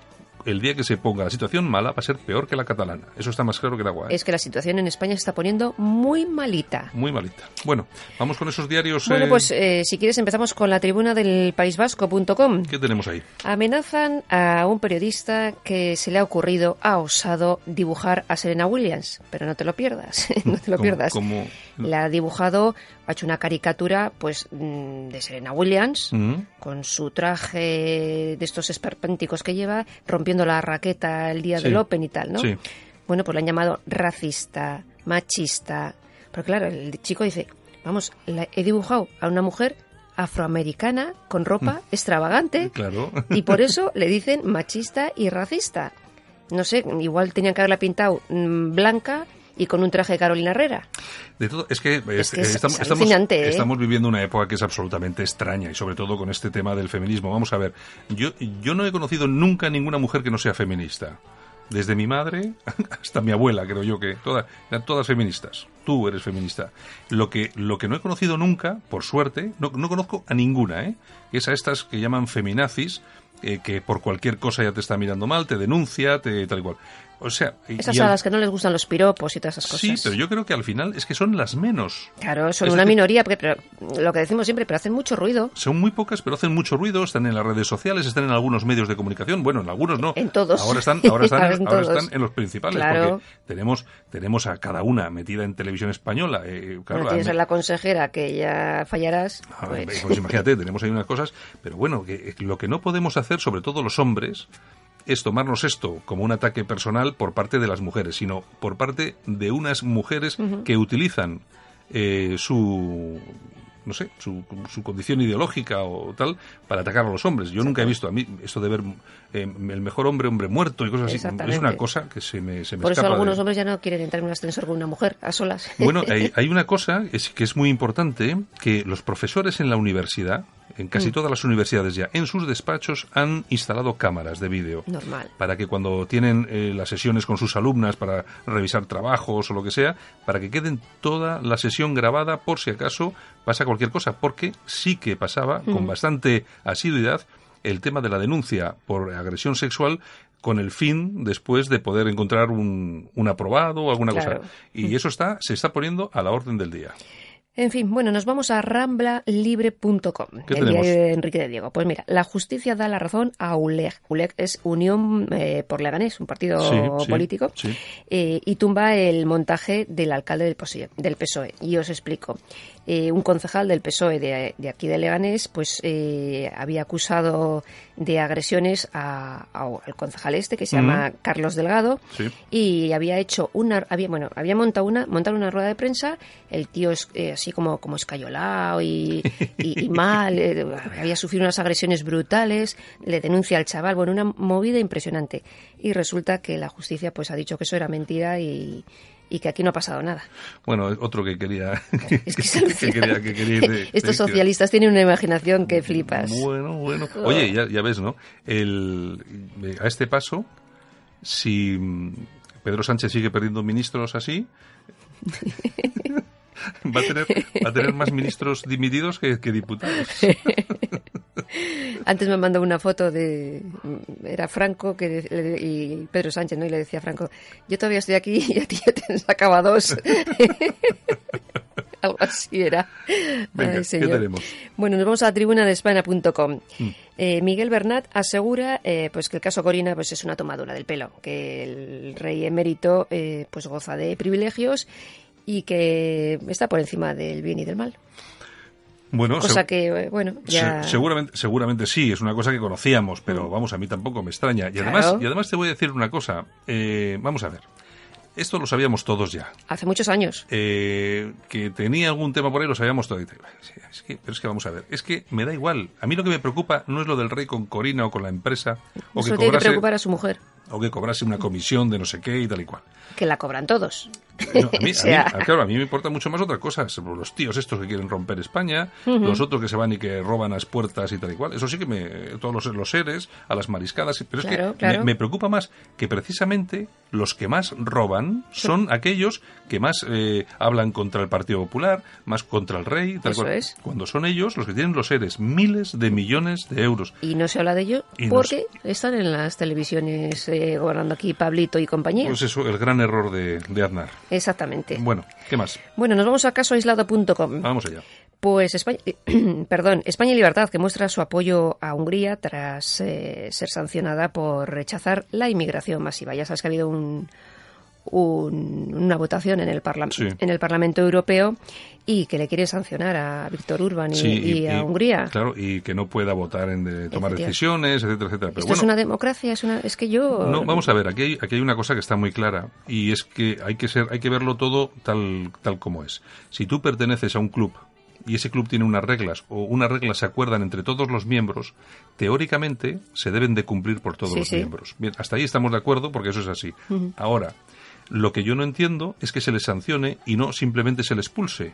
el día que se ponga la situación mala va a ser peor que la catalana. Eso está más claro que el agua. ¿eh? Es que la situación en España se está poniendo muy malita. Muy malita. Bueno, vamos con esos diarios. Bueno, eh, pues eh, si quieres empezamos con la tribuna del paisvasco.com. ¿Qué tenemos ahí? Amenazan a un periodista que se le ha ocurrido, ha osado dibujar a Serena Williams. Pero no te lo pierdas, no te lo pierdas. La ha dibujado, ha hecho una caricatura pues mm, de Serena Williams mm. con su traje de estos esperpénticos que lleva, rompiendo la raqueta el día del Open y tal, ¿no? Sí. Bueno, pues le han llamado racista, machista. Pero claro, el chico dice, vamos, he dibujado a una mujer afroamericana con ropa mm. extravagante claro. y por eso le dicen machista y racista. No sé, igual tenían que haberla pintado blanca y con un traje de Carolina Herrera. De todo, es que, estamos, ¿eh? estamos, viviendo una época que es absolutamente extraña y sobre todo con este tema del feminismo. Vamos a ver, yo, yo no he conocido nunca ninguna mujer que no sea feminista. Desde mi madre hasta mi abuela, creo yo que todas, todas feministas. Tú eres feminista. Lo que, lo que no he conocido nunca, por suerte, no, no conozco a ninguna, ¿eh? es a estas que llaman feminazis, eh, que por cualquier cosa ya te está mirando mal, te denuncia, te tal y cual. O sea, esas a las que no les gustan los piropos y todas esas cosas. Sí, pero yo creo que al final es que son las menos. Claro, son una minoría, pero lo que decimos siempre, pero hacen mucho ruido. Son muy pocas, pero hacen mucho ruido. Están en las redes sociales, están en algunos medios de comunicación. Bueno, en algunos no. En todos. Ahora están, ahora están, en, ahora están en los principales. Claro. Porque tenemos, tenemos a cada una metida en televisión española. Eh, claro, tienes a la consejera que ya fallarás. Pues. pues imagínate, tenemos ahí unas cosas. Pero bueno, que, lo que no podemos hacer, sobre todo los hombres, es tomarnos esto como un ataque personal por parte de las mujeres, sino por parte de unas mujeres que utilizan eh, su no sé, su, su, condición ideológica o tal, para atacar a los hombres. Yo nunca he visto a mí esto de ver eh, el mejor hombre, hombre muerto y cosas así. Es una cosa que se me, se me Por eso algunos hombres ya no quieren entrar en un ascensor con una mujer, a solas. Bueno, hay, hay una cosa es, que es muy importante, que los profesores en la universidad, en casi mm. todas las universidades ya, en sus despachos han instalado cámaras de vídeo. Normal. Para que cuando tienen eh, las sesiones con sus alumnas para revisar trabajos o lo que sea, para que queden toda la sesión grabada por si acaso pasa cualquier cosa. Porque sí que pasaba con bastante asiduidad el tema de la denuncia por agresión sexual con el fin después de poder encontrar un, un aprobado o alguna cosa. Y eso está, se está poniendo a la orden del día. En fin, bueno, nos vamos a ramblalibre.com. El diario de Enrique de Diego. Pues mira, la justicia da la razón a ULEG. ULEG es Unión eh, por Leganés, un partido político, eh, y tumba el montaje del alcalde del PSOE. Del PSOE. Y os explico. Eh, un concejal del PSOE de, aquí de Leganés pues eh, había acusado de agresiones al concejal este que se llama Carlos Delgado y había hecho una había bueno había montado una montado una rueda de prensa el tío es eh, así así como, como escayolado y, y, mal, eh, había sufrido unas agresiones brutales, le denuncia al chaval, bueno, una movida impresionante. Y resulta que la justicia pues ha dicho que eso era mentira y, y que aquí no ha pasado nada. Bueno, otro que quería... Es que, quería, que quería Estos socialistas tienen una imaginación que flipas. Bueno, bueno. Oye, ya, ya ves, ¿no? El, a este paso, si Pedro Sánchez sigue perdiendo ministros así... va, a tener, va a tener más ministros dimitidos que, que diputados. Antes me mandó una foto de. Era Franco que, y Pedro Sánchez, ¿no? Y le decía a Franco: Yo todavía estoy aquí y a ti ya te sacaba dos. Algo así era. Venga, ¿qué tenemos? Bueno, nos vamos a la tribuna de España.com. Mm. Eh, Miguel Bernat asegura eh, pues que el caso Corina pues es una tomadura del pelo, que el rey emérito eh, pues goza de privilegios y que está por encima del bien y del mal. Bueno, cosa que, bueno, ya... seguramente, seguramente sí, es una cosa que conocíamos, pero mm. vamos, a mí tampoco me extraña. Y además, y además te voy a decir una cosa. Eh, vamos a ver. Esto lo sabíamos todos ya. Hace muchos años. Eh, que tenía algún tema por ahí lo sabíamos todos. Es que, pero es que vamos a ver, es que me da igual. A mí lo que me preocupa no es lo del rey con Corina o con la empresa. O que tiene que preocupar a su mujer. O que cobrase una comisión de no sé qué y tal y cual. Que la cobran todos. A, mí, claro, a mí me importa mucho más otra cosa. Los tíos estos que quieren romper España, los otros que se van y que roban las puertas y tal y cual. Eso sí que me. Todos los, los seres, a las mariscadas. Pero es que Me, preocupa más que precisamente los que más roban son aquellos que más eh, hablan contra el Partido Popular, más contra el rey, tal cual. Cuando son ellos los que tienen los seres miles de millones de euros. Y no se habla de ello porque están en las televisiones eh, gobernando aquí Pablito y compañía. Pues eso, el gran error de, de Aznar. Exactamente. Bueno, ¿qué más? Bueno, nos vamos a casoaislado.com. Vamos allá. Pues España, perdón, España y Libertad, que muestra su apoyo a Hungría tras eh, ser sancionada por rechazar la inmigración masiva. Ya sabes que ha habido un, una votación en el, en el Parlamento Europeo y que le quiere sancionar a Víctor Urban y, a Hungría. Claro, y que no pueda votar en tomar decisiones, etcétera, etcétera. Pero es una democracia, es, una, es que yo... No, vamos a ver, aquí hay, aquí hay una cosa que está muy clara y es que hay que, ser, hay que verlo todo tal, tal como es. Si tú perteneces a un club y ese club tiene unas reglas o unas reglas se acuerdan entre todos los miembros, teóricamente se deben de cumplir por todos los miembros. Bien, hasta ahí estamos de acuerdo porque eso es así. Ahora, lo que yo no entiendo es que se les sancione y no simplemente se les expulse.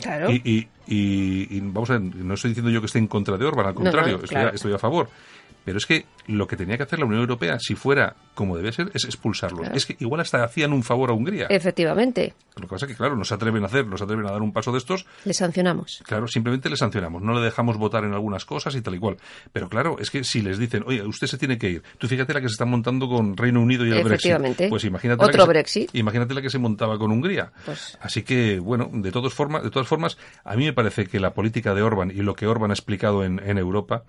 Claro. Y, y, vamos a ver, no estoy diciendo yo que esté en contra de Orban, al contrario, estoy, a, favor. Pero es que lo que tenía que hacer la Unión Europea, si fuera como debe ser, es expulsarlos. Es que igual hasta hacían un favor a Hungría. Efectivamente. Lo que pasa es que, claro, no se atreven a hacer, no se atreven a dar un paso de estos. Le sancionamos. Claro, simplemente le sancionamos. No le dejamos votar en algunas cosas y tal y cual. Pero claro, es que si les dicen, oye, usted se tiene que ir. Tú fíjate la que se está montando con Reino Unido y el Brexit. Pues imagínate Otro Brexit. imagínate la que se montaba con Hungría. Pues... Así que, bueno, de, todas formas, de todas formas, a mí me parece que la política de Orban y lo que Orban ha explicado en, en Europa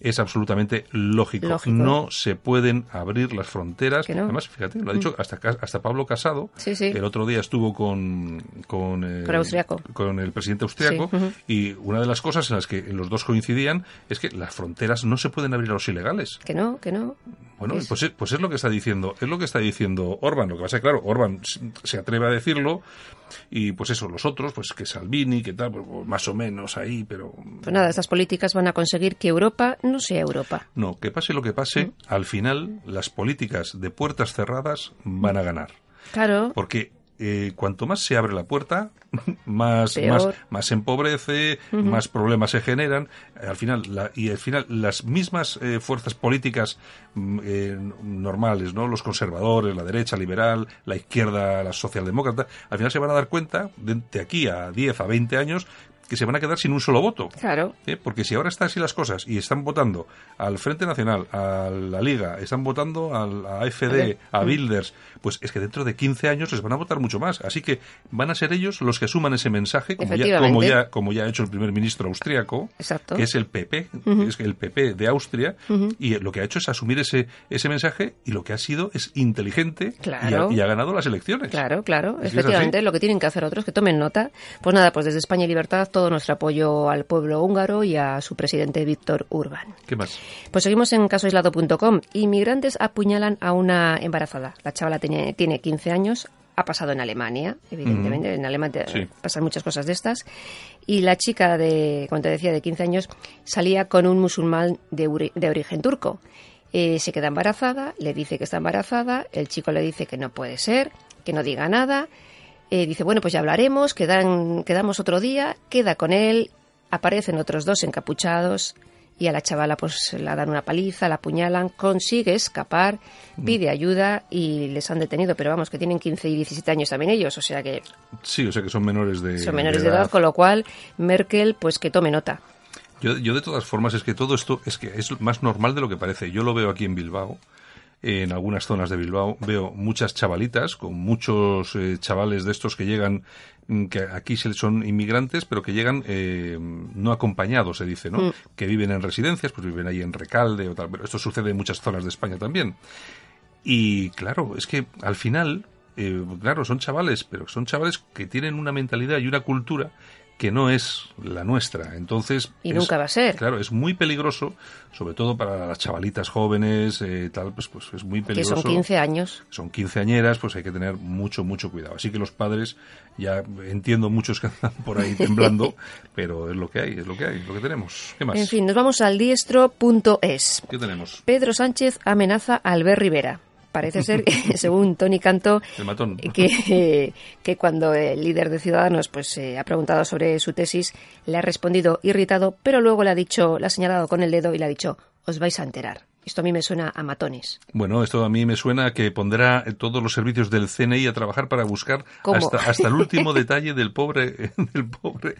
es absolutamente lógico. No se pueden abrir las fronteras. Además, fíjate, lo ha dicho mm. hasta, hasta Pablo Casado, que el otro día estuvo con, con, eh, con el presidente austriaco, y una de las cosas en las que los dos coincidían es que las fronteras no se pueden abrir a los ilegales. Que no, que no. Bueno, pues, es, pues es lo que está diciendo, es lo que está diciendo Orban. Lo que pasa es claro, Orban se atreve a decirlo, y pues eso, los otros, pues que Salvini, que tal, pues, más o menos ahí, pero... Pues nada, estas políticas van a conseguir que Europa no sea Europa. No, que pase lo que pase, mm. al final las políticas de puertas cerradas van a ganar. Claro. Porque eh, cuanto más se abre la puerta, más, más, más, se empobrece, más problemas se generan. Al final, y al final, las mismas eh, fuerzas políticas mm, eh, normales, ¿no? Los conservadores, la derecha liberal, la izquierda, la socialdemócrata, al final se van a dar cuenta, de, aquí a 10, a 20 años, que se van a quedar sin un solo voto. Claro. ¿Eh? Porque si ahora están así las cosas y están votando al Frente Nacional, a la Liga, están votando al, a AFD, a mm. Bilders, pues es que dentro de 15 años les van a votar mucho más. Así que van a ser ellos los que asuman ese mensaje, como ya, como ya, como ya ha hecho el primer ministro austriaco, que es el PP, es el PP de Austria, y lo que ha hecho es asumir ese, ese mensaje y lo que ha sido es inteligente y, ha, ganado las elecciones. Claro, claro, efectivamente, lo que tienen que hacer otros, que tomen nota. Pues nada, pues desde España y Libertad todo nuestro apoyo al pueblo húngaro y a su presidente Víctor Urban. ¿Qué más? Pues seguimos en casoaislado.com. Inmigrantes apuñalan a una embarazada. La chavala tiene, tiene 15 años, ha pasado en Alemania, evidentemente. En Alemania pasan muchas cosas de estas. Y la chica de, como te decía, de 15 años, salía con un musulmán de, de origen turco. Eh, se queda embarazada, le dice que está embarazada, el chico le dice que no puede ser, que no diga nada. Eh, dice, bueno, pues ya hablaremos, quedan, quedamos otro día, queda con él, aparecen otros dos encapuchados, y a la chavala pues la dan una paliza, la apuñalan, consigue escapar, mm. pide ayuda y les han detenido, pero vamos, que tienen 15 y 17 años también ellos, o sea que... Sí, o sea que son menores de Son menores de edad, con lo cual Merkel pues que tome nota. Yo, yo de todas formas es que todo esto es que es más normal de lo que parece. Yo lo veo aquí en Bilbao, en algunas zonas de Bilbao veo muchas chavalitas con muchos eh, chavales de estos que llegan Mm, que aquí son inmigrantes, pero que llegan eh, no acompañados, se dice, ¿no? Mm. Que viven en residencias, pues viven ahí en Recalde o tal. Pero esto sucede en muchas zonas de España también. Y claro, es que al final, eh, claro, son chavales, pero son chavales que tienen una mentalidad y una cultura que no es la nuestra. Entonces. Y nunca va a ser. Claro, es muy peligroso, sobre todo para las chavalitas jóvenes, eh, tal, pues, pues es muy peligroso. Que son 15 años. Son quinceañeras, pues hay que tener mucho, mucho cuidado. Así que los padres, ya entiendo muchos que andan por ahí temblando, pero es lo que hay, es lo que hay, lo que tenemos. ¿Qué más? En fin, nos vamos al diestro.es. ¿Qué tenemos? Pedro Sánchez amenaza a Albert Rivera parece ser, según Tony Canto, que, que cuando el líder de Ciudadanos pues eh, ha preguntado sobre su tesis, le ha respondido irritado, pero luego le ha dicho, le ha señalado con el dedo y le ha dicho, os vais a enterar. Esto a mí me suena a matones. Bueno, esto a mí me suena a que pondrá todos los servicios del CNI a trabajar para buscar hasta, hasta, el último detalle del pobre, del pobre,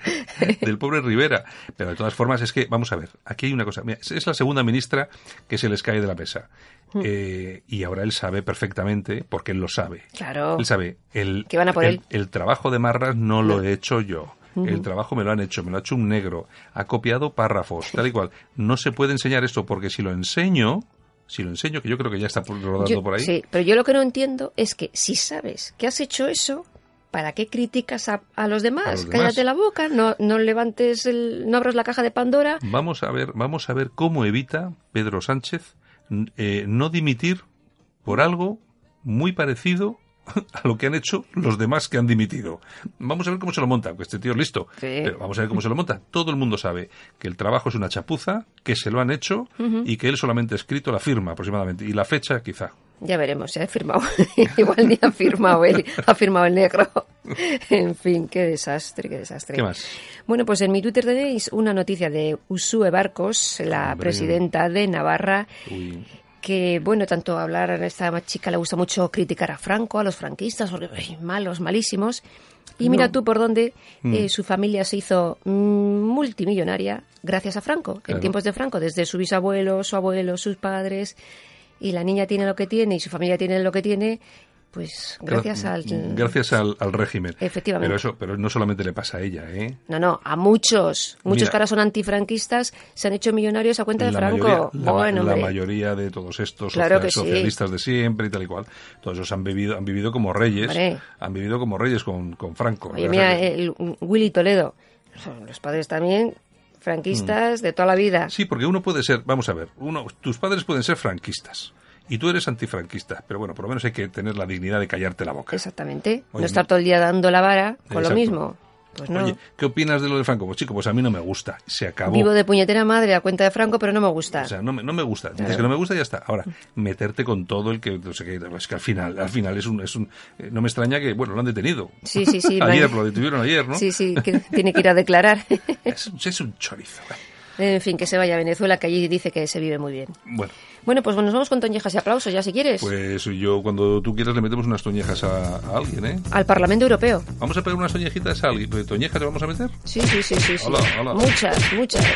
del pobre Rivera. Pero de todas formas es que, vamos a ver, aquí hay una cosa. es la segunda ministra que se les cae de la mesa. Hmm. Eh, y ahora él sabe perfectamente, porque él lo sabe. Claro. Él sabe, el, van a el, trabajo de Marras no lo he hecho yo. El trabajo me lo han hecho, me lo ha hecho un negro, ha copiado párrafos, tal y cual. No se puede enseñar esto porque si lo enseño, si lo enseño, que yo creo que ya está rodando por ahí. Sí, pero yo lo que no entiendo es que si sabes que has hecho eso, ¿para qué criticas a, los, demás? Cállate la boca, no, no levantes, el, no abras la caja de Pandora. Vamos a ver, vamos a ver cómo evita Pedro Sánchez eh, no dimitir por algo muy parecido a lo que han hecho los demás que han dimitido. Vamos a ver cómo se lo monta, que este tío es listo. Pero vamos a ver cómo se lo monta. Todo el mundo sabe que el trabajo es una chapuza, que se lo han hecho y que él solamente ha escrito la firma aproximadamente. Y la fecha, quizá. Ya veremos, se ha firmado. Igual ni ha firmado él, ha firmado el negro. en fin, qué desastre, qué desastre. ¿Qué más? Bueno, pues en mi Twitter tenéis una noticia de Usue Barcos, la presidenta de Navarra, que, bueno, tanto hablar a esta chica le gusta mucho criticar a Franco, a los franquistas, porque malos, malísimos. Y mira tú por dónde mm. eh, su familia se hizo multimillonaria gracias a Franco, en tiempos de Franco, desde su bisabuelo, su abuelo, sus padres. Y la niña tiene lo que tiene y su familia tiene lo que tiene pues gracias al gracias al, régimen. Efectivamente. Pero eso, pero no solamente le pasa a ella, ¿eh? No, no, a muchos, muchos que ahora son antifranquistas se han hecho millonarios a cuenta de Franco. la, bueno, la mayoría de todos estos socialistas de siempre y tal y cual, todos esos han vivido, han vivido como reyes, han vivido como reyes con, con Franco. Oye, mira, el, Willy Toledo, los padres también franquistas mm. de toda la vida. Sí, porque uno puede ser, vamos a ver, uno, tus padres pueden ser franquistas y tú eres antifranquista, pero bueno, por lo menos hay que tener la dignidad de callarte la boca. Exactamente. no estar todo el día dando la vara con lo mismo. Pues no. Oye, ¿qué opinas de lo de Franco? Pues chico, pues a mí no me gusta. Se acabó. Vivo de puñetera madre a cuenta de Franco, pero no me gusta. O sea, no me, no me gusta. Dices que no me gusta y ya está. Ahora, meterte con todo el que... No sé qué, es que al final, al final es un... Es un eh, no me extraña que, bueno, lo han detenido. Sí, sí, sí. ayer, lo detuvieron ayer, ¿no? Sí, sí, que tiene que ir a declarar. es, es un chorizo. En fin, que se vaya a Venezuela, que allí dice que se vive muy bien. Bueno. Bueno, pues nos vamos con toñejas y aplausos, ya si quieres. Pues yo, cuando tú quieras, le metemos unas toñejas a, alguien, ¿eh? Al Parlamento Europeo. Vamos a pegar unas toñejitas a alguien. ¿Toñejas le vamos a meter? Sí, sí, sí, sí. Hola, hola. Muchas, muchas.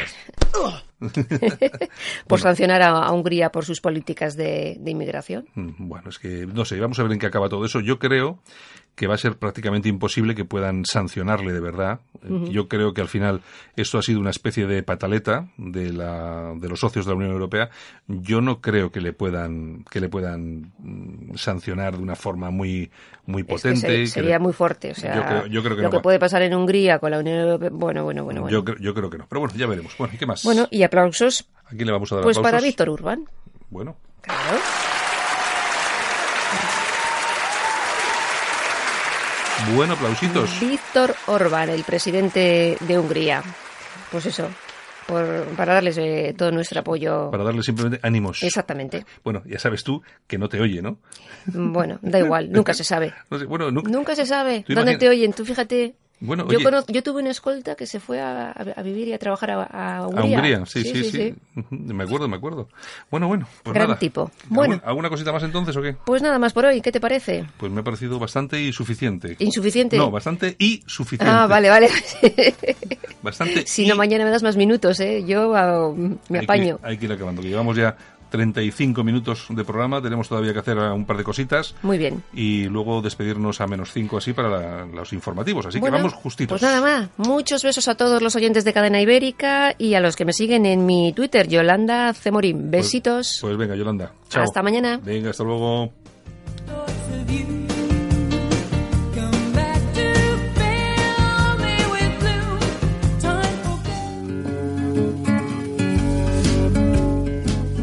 por sancionar a, Hungría por sus políticas de, inmigración. Mm, bueno, es que no sé, vamos a ver en qué acaba todo eso. Yo creo que va a ser prácticamente imposible que puedan sancionarle de verdad. Yo creo que al final esto ha sido una especie de pataleta de, la, de los socios de la Unión Europea. Yo no creo que le puedan que le puedan mm, sancionar de una forma muy muy potente. sería muy fuerte. O sea, yo creo, que lo que puede pasar en Hungría con la Unión Europea. Bueno, bueno, bueno. Yo, yo creo que no. Pero bueno, ya veremos. Bueno, ¿qué más? Bueno, y aplausos. ¿A quién le vamos a dar Pues para Víctor Urban. Bueno. Claro. Bueno, aplausitos. Víctor Orbán, el presidente de Hungría. Pues eso, para darles eh, todo nuestro apoyo. Para darles simplemente ánimos. Exactamente. Bueno, ya sabes tú que no te oye, ¿no? Bueno, da igual, nunca se sabe. bueno, nunca... se sabe. ¿Dónde te oyen? Tú fíjate. Bueno, yo, yo tuve una escolta que se fue a, vivir y a trabajar a, Hungría. A Hungría, sí sí, sí, Me acuerdo, me acuerdo. Bueno, bueno, pues Gran tipo. Bueno. ¿Alguna cosita más entonces o qué? Pues nada más por hoy. ¿Qué te parece? Pues me ha parecido bastante y suficiente. ¿Insuficiente? No, bastante y suficiente. Ah, vale, vale. bastante Si no, mañana me das más minutos, ¿eh? Yo ah, me apaño. hay que ir acabando, que llevamos ya 35 minutos de programa. Tenemos todavía que hacer un par de cositas. Muy bien. Y luego despedirnos a menos 5 así para los informativos. Así que vamos justitos. Pues nada más. Muchos besos a todos los oyentes de Cadena Ibérica y a los que me siguen en mi Twitter, Yolanda Cemorín. Pues, Besitos. Pues, venga, Yolanda. Chao. Hasta mañana. Venga, hasta luego.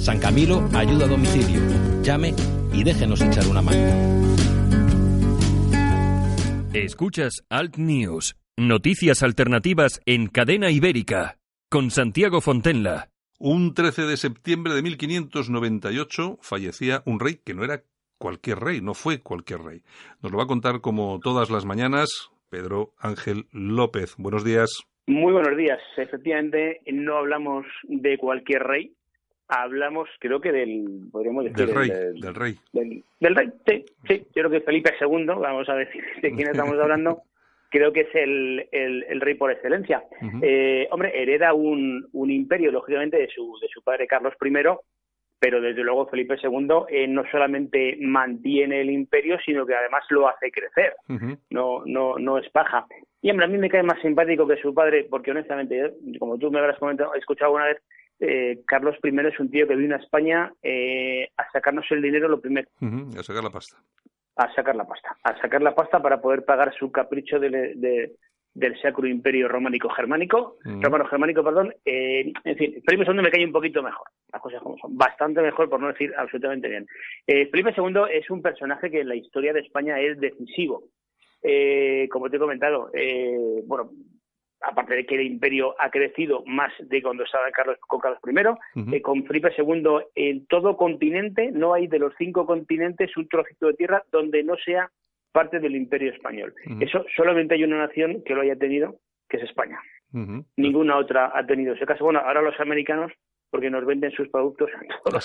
San Camilo ayuda a domicilio. Llame y déjenos echar una mano. Escuchas Alt News, noticias alternativas en cadena ibérica, con Santiago Fontenla. Un 13 de septiembre de 1598 fallecía un rey que no era cualquier rey, no fue cualquier rey. Nos lo va a contar como todas las mañanas Pedro Ángel López. Buenos días. Muy buenos días. Efectivamente, no hablamos de cualquier rey, hablamos, creo que del, podríamos decir, del rey, del, rey. Del, rey, sí, sí, yo creo que Felipe II, vamos a decir de quién estamos hablando, creo que es el, el, rey por excelencia. eh, hombre, hereda un, un imperio, lógicamente, de su, de su padre Carlos I, pero desde luego Felipe II eh, no solamente mantiene el imperio, sino que además lo hace crecer, no, no, no es paja. Y hombre, a mí me cae más simpático que su padre, porque honestamente, como tú me habrás comentado, he escuchado alguna vez, eh, Carlos I es un tío que vino a España eh, a sacarnos el dinero lo primero. a sacar la pasta. A sacar la pasta. A sacar la pasta para poder pagar su capricho de, del Sacro Imperio Románico Germánico, Romano Germánico, perdón. Eh, en fin, Felipe II me cae un poquito mejor, las cosas como son, bastante mejor, por no decir absolutamente bien. Felipe II es un personaje que en la historia de España es decisivo. Como te he comentado, bueno, aparte de que el imperio ha crecido más de cuando estaba Carlos, con Carlos I, eh, con Felipe II en todo continente, no hay de los cinco continentes un trocito de tierra donde no sea parte del imperio español. Eso solamente hay una nación que lo haya tenido, que es España. Ninguna otra ha tenido ese caso. Bueno, ahora los americanos porque nos venden sus productos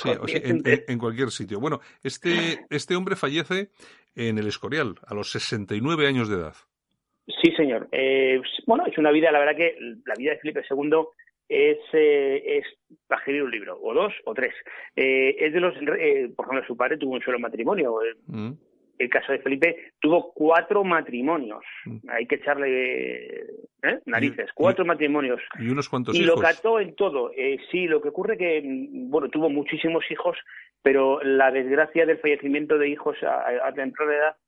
en, en, cualquier sitio. Bueno, este, este hombre fallece en el Escorial, a los 69 años de edad. Sí, señor. Eh, bueno, es una vida, la verdad que la vida de Felipe II es, eh, es para escribir un libro, o dos, o tres. Eh, es de los, eh, por ejemplo, su padre tuvo un solo matrimonio. Mm. El caso de Felipe tuvo cuatro matrimonios. Mm. Hay que echarle ¿eh? narices. cuatro matrimonios. Y unos cuantos y hijos. Y lo cató en todo. sí, lo que ocurre que, bueno, tuvo muchísimos hijos, pero la desgracia del fallecimiento de hijos a, a temprana edad eh,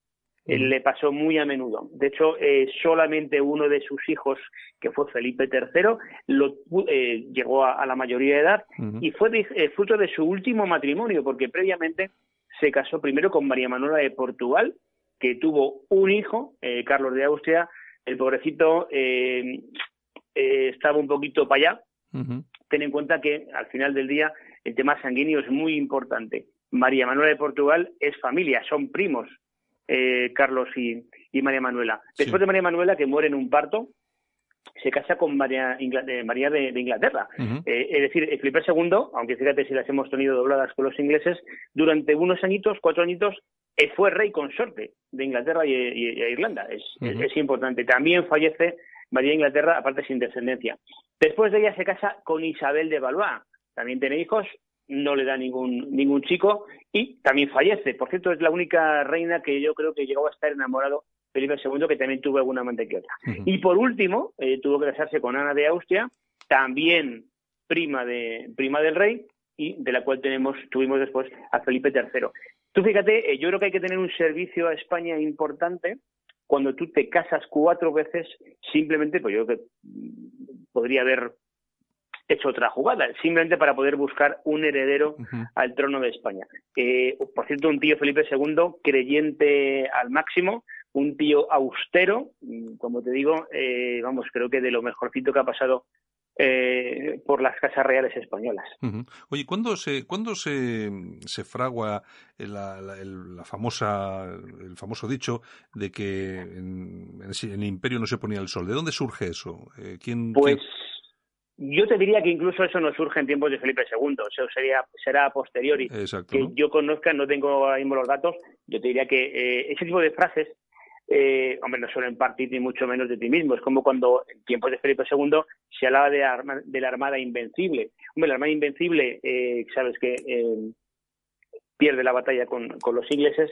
le pasó muy a menudo. De hecho, eh, solamente uno de sus hijos, que fue Felipe III, lo, eh, llegó a, la mayoría de edad y fue fruto de su último matrimonio, porque previamente se casó primero con María Manuela de Portugal, que tuvo un hijo, Carlos de Austria. El pobrecito estaba un poquito para allá. Ten en cuenta que al final del día el tema sanguíneo es muy importante. María Manuela de Portugal es familia, son primos eh, Carlos y, María Manuela. Después de María Manuela, que muere en un parto, se casa con María, de, María de, Inglaterra. Eh, es decir, Felipe II, aunque fíjate si las hemos tenido dobladas con los ingleses, durante unos añitos, cuatro añitos, eh, fue rey consorte de Inglaterra y, Irlanda. Es, es, importante. También fallece María de Inglaterra, aparte sin descendencia. Después de ella se casa con Isabel de Valois. También tiene hijos, no le da ningún, ningún chico y también fallece. Por cierto, es la única reina que yo creo que llegó a estar enamorado Felipe II, que también tuvo alguna mantequilla. Y por último, eh, tuvo que casarse con Ana de Austria, también prima de prima del rey y de la cual tenemos tuvimos después a Felipe III. Tú fíjate, eh, yo creo que hay que tener un servicio a España importante cuando tú te casas cuatro veces simplemente, pues yo creo que podría haber hecho otra jugada, simplemente para poder buscar un heredero al trono de España. Eh, por cierto, un tío Felipe II creyente al máximo, un tío austero, como te digo, eh, vamos, creo que de lo mejorcito que ha pasado eh, por las casas reales españolas. Oye, ¿cuándo se, ¿cuándo se, se fragua la, la, famosa, el famoso dicho de que en, el imperio no se ponía el sol? ¿De dónde surge eso? ¿quién, pues yo te diría que incluso eso no surge en tiempos de Felipe II, eso sería, será a posteriori. que yo conozca, no tengo ahora mismo los datos, yo te diría que eh, ese tipo de frases, eh, hombre, no suelen partir ni mucho menos de ti mismo. Es como cuando en tiempos de Felipe II se hablaba de, de la Armada Invencible. Hombre, la Armada Invencible, eh, sabes que eh, pierde la batalla con, con, los ingleses,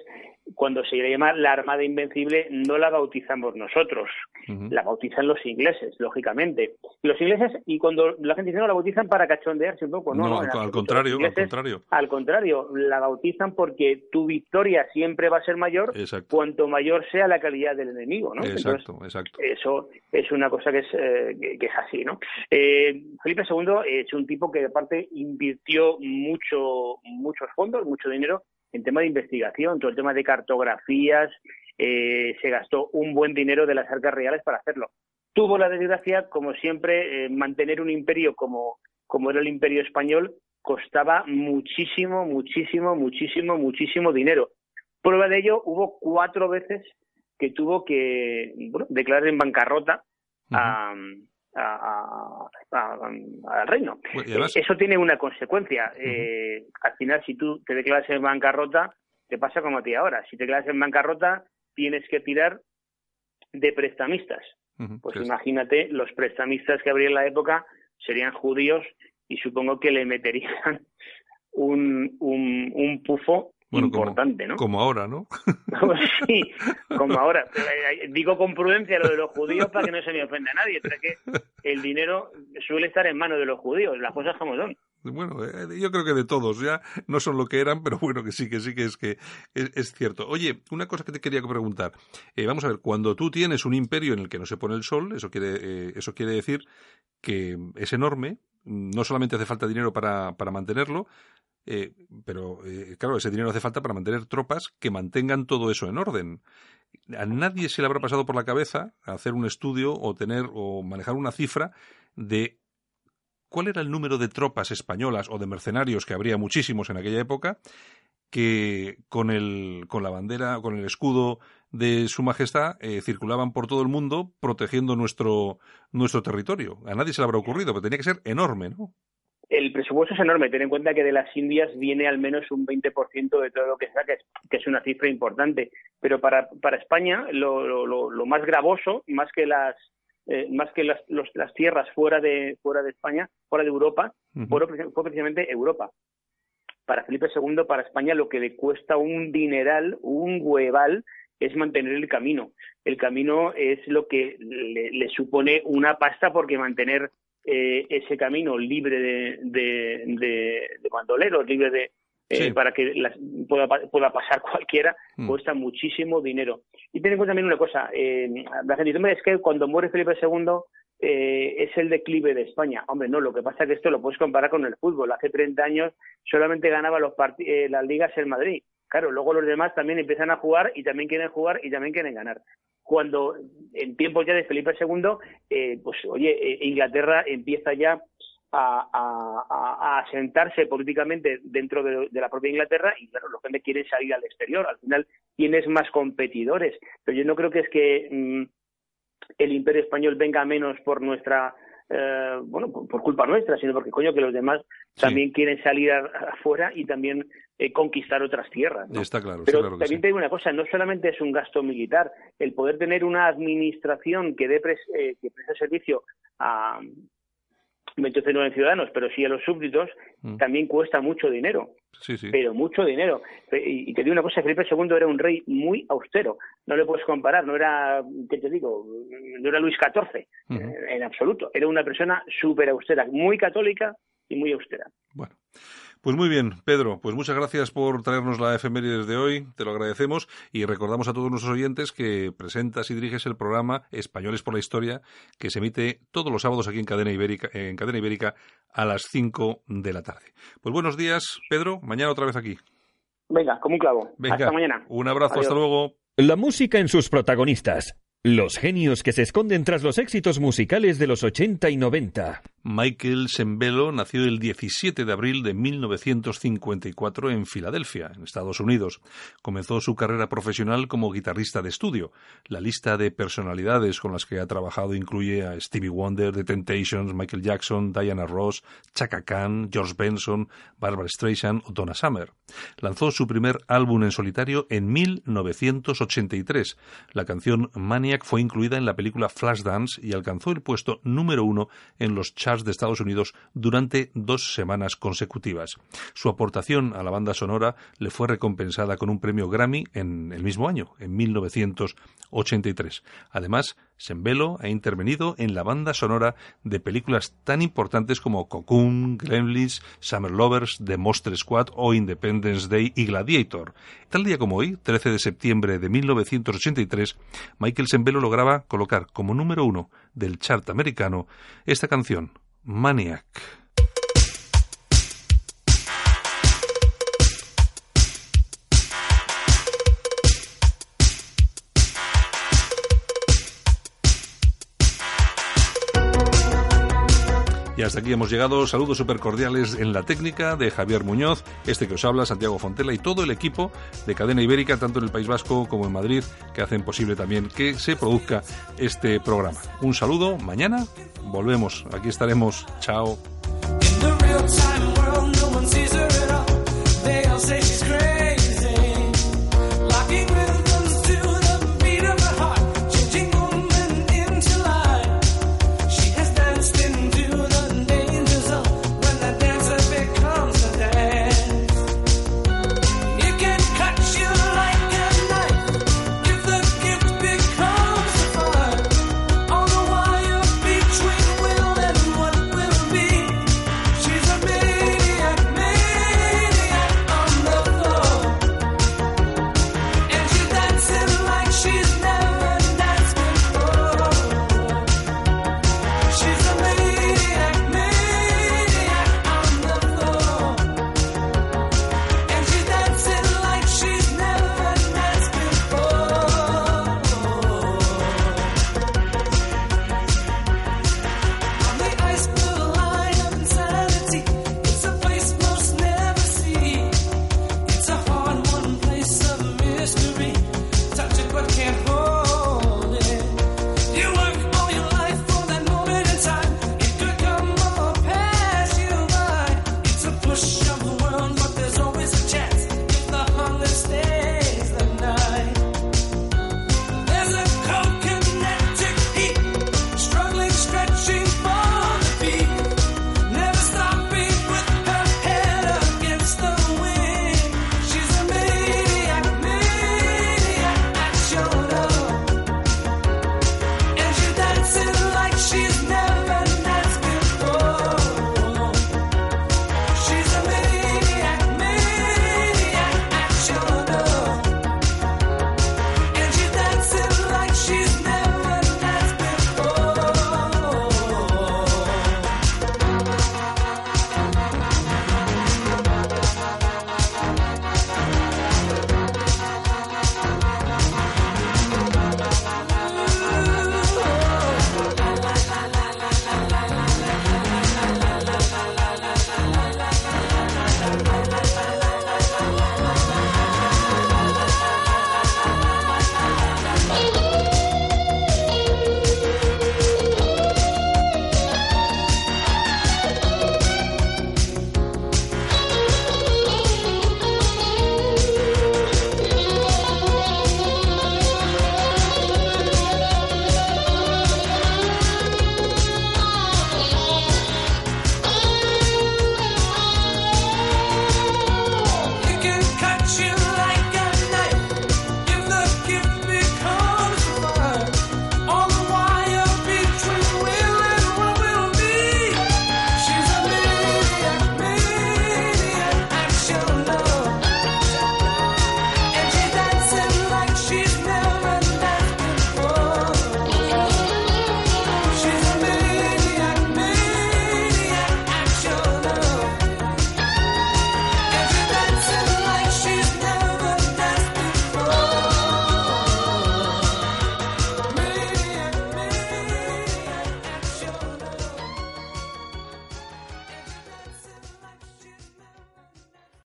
cuando se llama la Armada Invencible no la bautizamos nosotros, la bautizan los ingleses, lógicamente. Los ingleses, y cuando la gente dice no, la bautizan para cachondearse un poco, no, no, al, contrario, al contrario. Al contrario, la bautizan porque tu victoria siempre va a ser mayor cuanto mayor sea la calidad del enemigo, ¿no? Exacto, exacto. Eso es una cosa que es, eh, que, es así, ¿no? Eh, Felipe II es un tipo que aparte invirtió mucho, muchos fondos, mucho dinero en tema de investigación, todo el tema de cartografías, eh, se gastó un buen dinero de las arcas reales para hacerlo. Tuvo la desgracia, como siempre, eh, mantener un imperio como, como era el imperio español costaba muchísimo, muchísimo, muchísimo, muchísimo dinero. Prueba de ello, hubo cuatro veces que tuvo que declarar en bancarrota a, al reino. Eso tiene una consecuencia. Eh, al final, si tú te declaras en bancarrota, te pasa como a ti ahora. Si te declaras en bancarrota, tienes que tirar de prestamistas. pues imagínate, los prestamistas que habría en la época serían judíos y supongo que le meterían un, un, un pufo importante, ¿no? Como ahora, ¿no? sí, como ahora. Eh, digo con prudencia lo de los judíos para que no se me ofenda a nadie, pero que el dinero suele estar en manos de los judíos, las cosas como son. Bueno, eh, yo creo que de todos, ya no son lo que eran, pero bueno, que sí, que sí, que es que es, cierto. Oye, una cosa que te quería preguntar. Eh, vamos a ver, cuando tú tienes un imperio en el que no se pone el sol, eso quiere, eso quiere decir que es enorme, no solamente hace falta dinero para, para mantenerlo, eh, pero, eh, claro, ese dinero hace falta para mantener tropas que mantengan todo eso en orden. A nadie se le habrá pasado por la cabeza hacer un estudio o tener o manejar una cifra de cuál era el número de tropas españolas o de mercenarios, que habría muchísimos en aquella época, que con, el, con la bandera, con el escudo de Su Majestad, eh, circulaban por todo el mundo protegiendo nuestro, nuestro territorio. A nadie se le habrá ocurrido, pero tenía que ser enorme, ¿no? el presupuesto es enorme. Ten en cuenta que de las Indias viene al menos un 20% de todo lo que saca, que es una cifra importante. Pero para, para España lo, lo, más gravoso, más que las eh, más que las, las tierras fuera de fuera de España, fuera de Europa, fue, precisamente Europa. Para Felipe II, para España, lo que le cuesta un dineral, un hueval, es mantener el camino. El camino es lo que le, le supone una pasta porque mantener eh, ese camino libre de, de, de, bandoleros, libre de, eh, para que pueda, pueda, pasar cualquiera, mm. cuesta muchísimo dinero. Y ten en cuenta también una cosa, eh, la gente es que cuando muere Felipe II eh, es el declive de España. Hombre, no, lo que pasa es que esto lo puedes comparar con el fútbol. Hace 30 años solamente ganaba los las ligas el Madrid. Claro, luego los demás también empiezan a jugar y también quieren jugar y también quieren ganar. Cuando en tiempos ya de Felipe II, eh, pues oye, eh, Inglaterra empieza ya a, a, asentarse políticamente dentro de, la propia Inglaterra y claro, los que quieren salir al exterior. Al final tienes más competidores, pero yo no creo que es que mm, el imperio español venga menos por nuestra eh, bueno, por, culpa nuestra, sino porque coño que los demás también quieren salir afuera y también eh, conquistar otras tierras. Está claro. Pero también te digo una cosa, no solamente es un gasto militar, el poder tener una administración que dé eh, que preste servicio a, no en ciudadanos, pero sí a los súbditos, mm. también cuesta mucho dinero. Sí, sí. Pero mucho dinero. Y, te digo una cosa, Felipe II era un rey muy austero. No le puedes comparar, no era, ¿qué te digo? No era Luis XIV, en absoluto. Era una persona súper austera, muy católica y muy austera. Bueno. Pues muy bien, Pedro, pues muchas gracias por traernos la efemérides de hoy, te lo agradecemos y recordamos a todos nuestros oyentes que presentas y diriges el programa Españoles por la Historia, que se emite todos los sábados aquí en Cadena Ibérica, en Cadena Ibérica a las 5 de la tarde. Pues buenos días, Pedro, mañana otra vez aquí. Venga, como un clavo. Venga, hasta mañana. Un abrazo, hasta luego. La música en sus protagonistas. Los genios que se esconden tras los éxitos musicales de los 80 y 90. Michael Sembello nació el 17 de abril de 1954 en Filadelfia, en Estados Unidos. Comenzó su carrera profesional como guitarrista de estudio. La lista de personalidades con las que ha trabajado incluye a Stevie Wonder, The Temptations, Michael Jackson, Diana Ross, Chaka Khan, George Benson, Barbara Streisand o Donna Summer. Lanzó su primer álbum en solitario en 1983. La canción Maniac fue incluida en la película Flashdance y alcanzó el puesto número uno en los charts de Estados Unidos durante dos semanas consecutivas. Su aportación a la banda sonora le fue recompensada con un premio Grammy en el mismo año, en 1983. Además, Sembello ha intervenido en la banda sonora de películas tan importantes como Cocoon, Gremlins, Summer Lovers, The Monster Squad o Independence Day y Gladiator. Tal día como hoy, 13 de septiembre de 1983, Michael Sembello lograba colocar como número uno del chart americano esta canción, Maniac. Hasta aquí hemos llegado. Saludos súper cordiales en la técnica de Javier Muñoz, este que os habla, Santiago Fontela y todo el equipo de Cadena Ibérica, tanto en el País Vasco como en Madrid, que hacen posible también que se produzca este programa. Un saludo, mañana volvemos, aquí estaremos. Chao.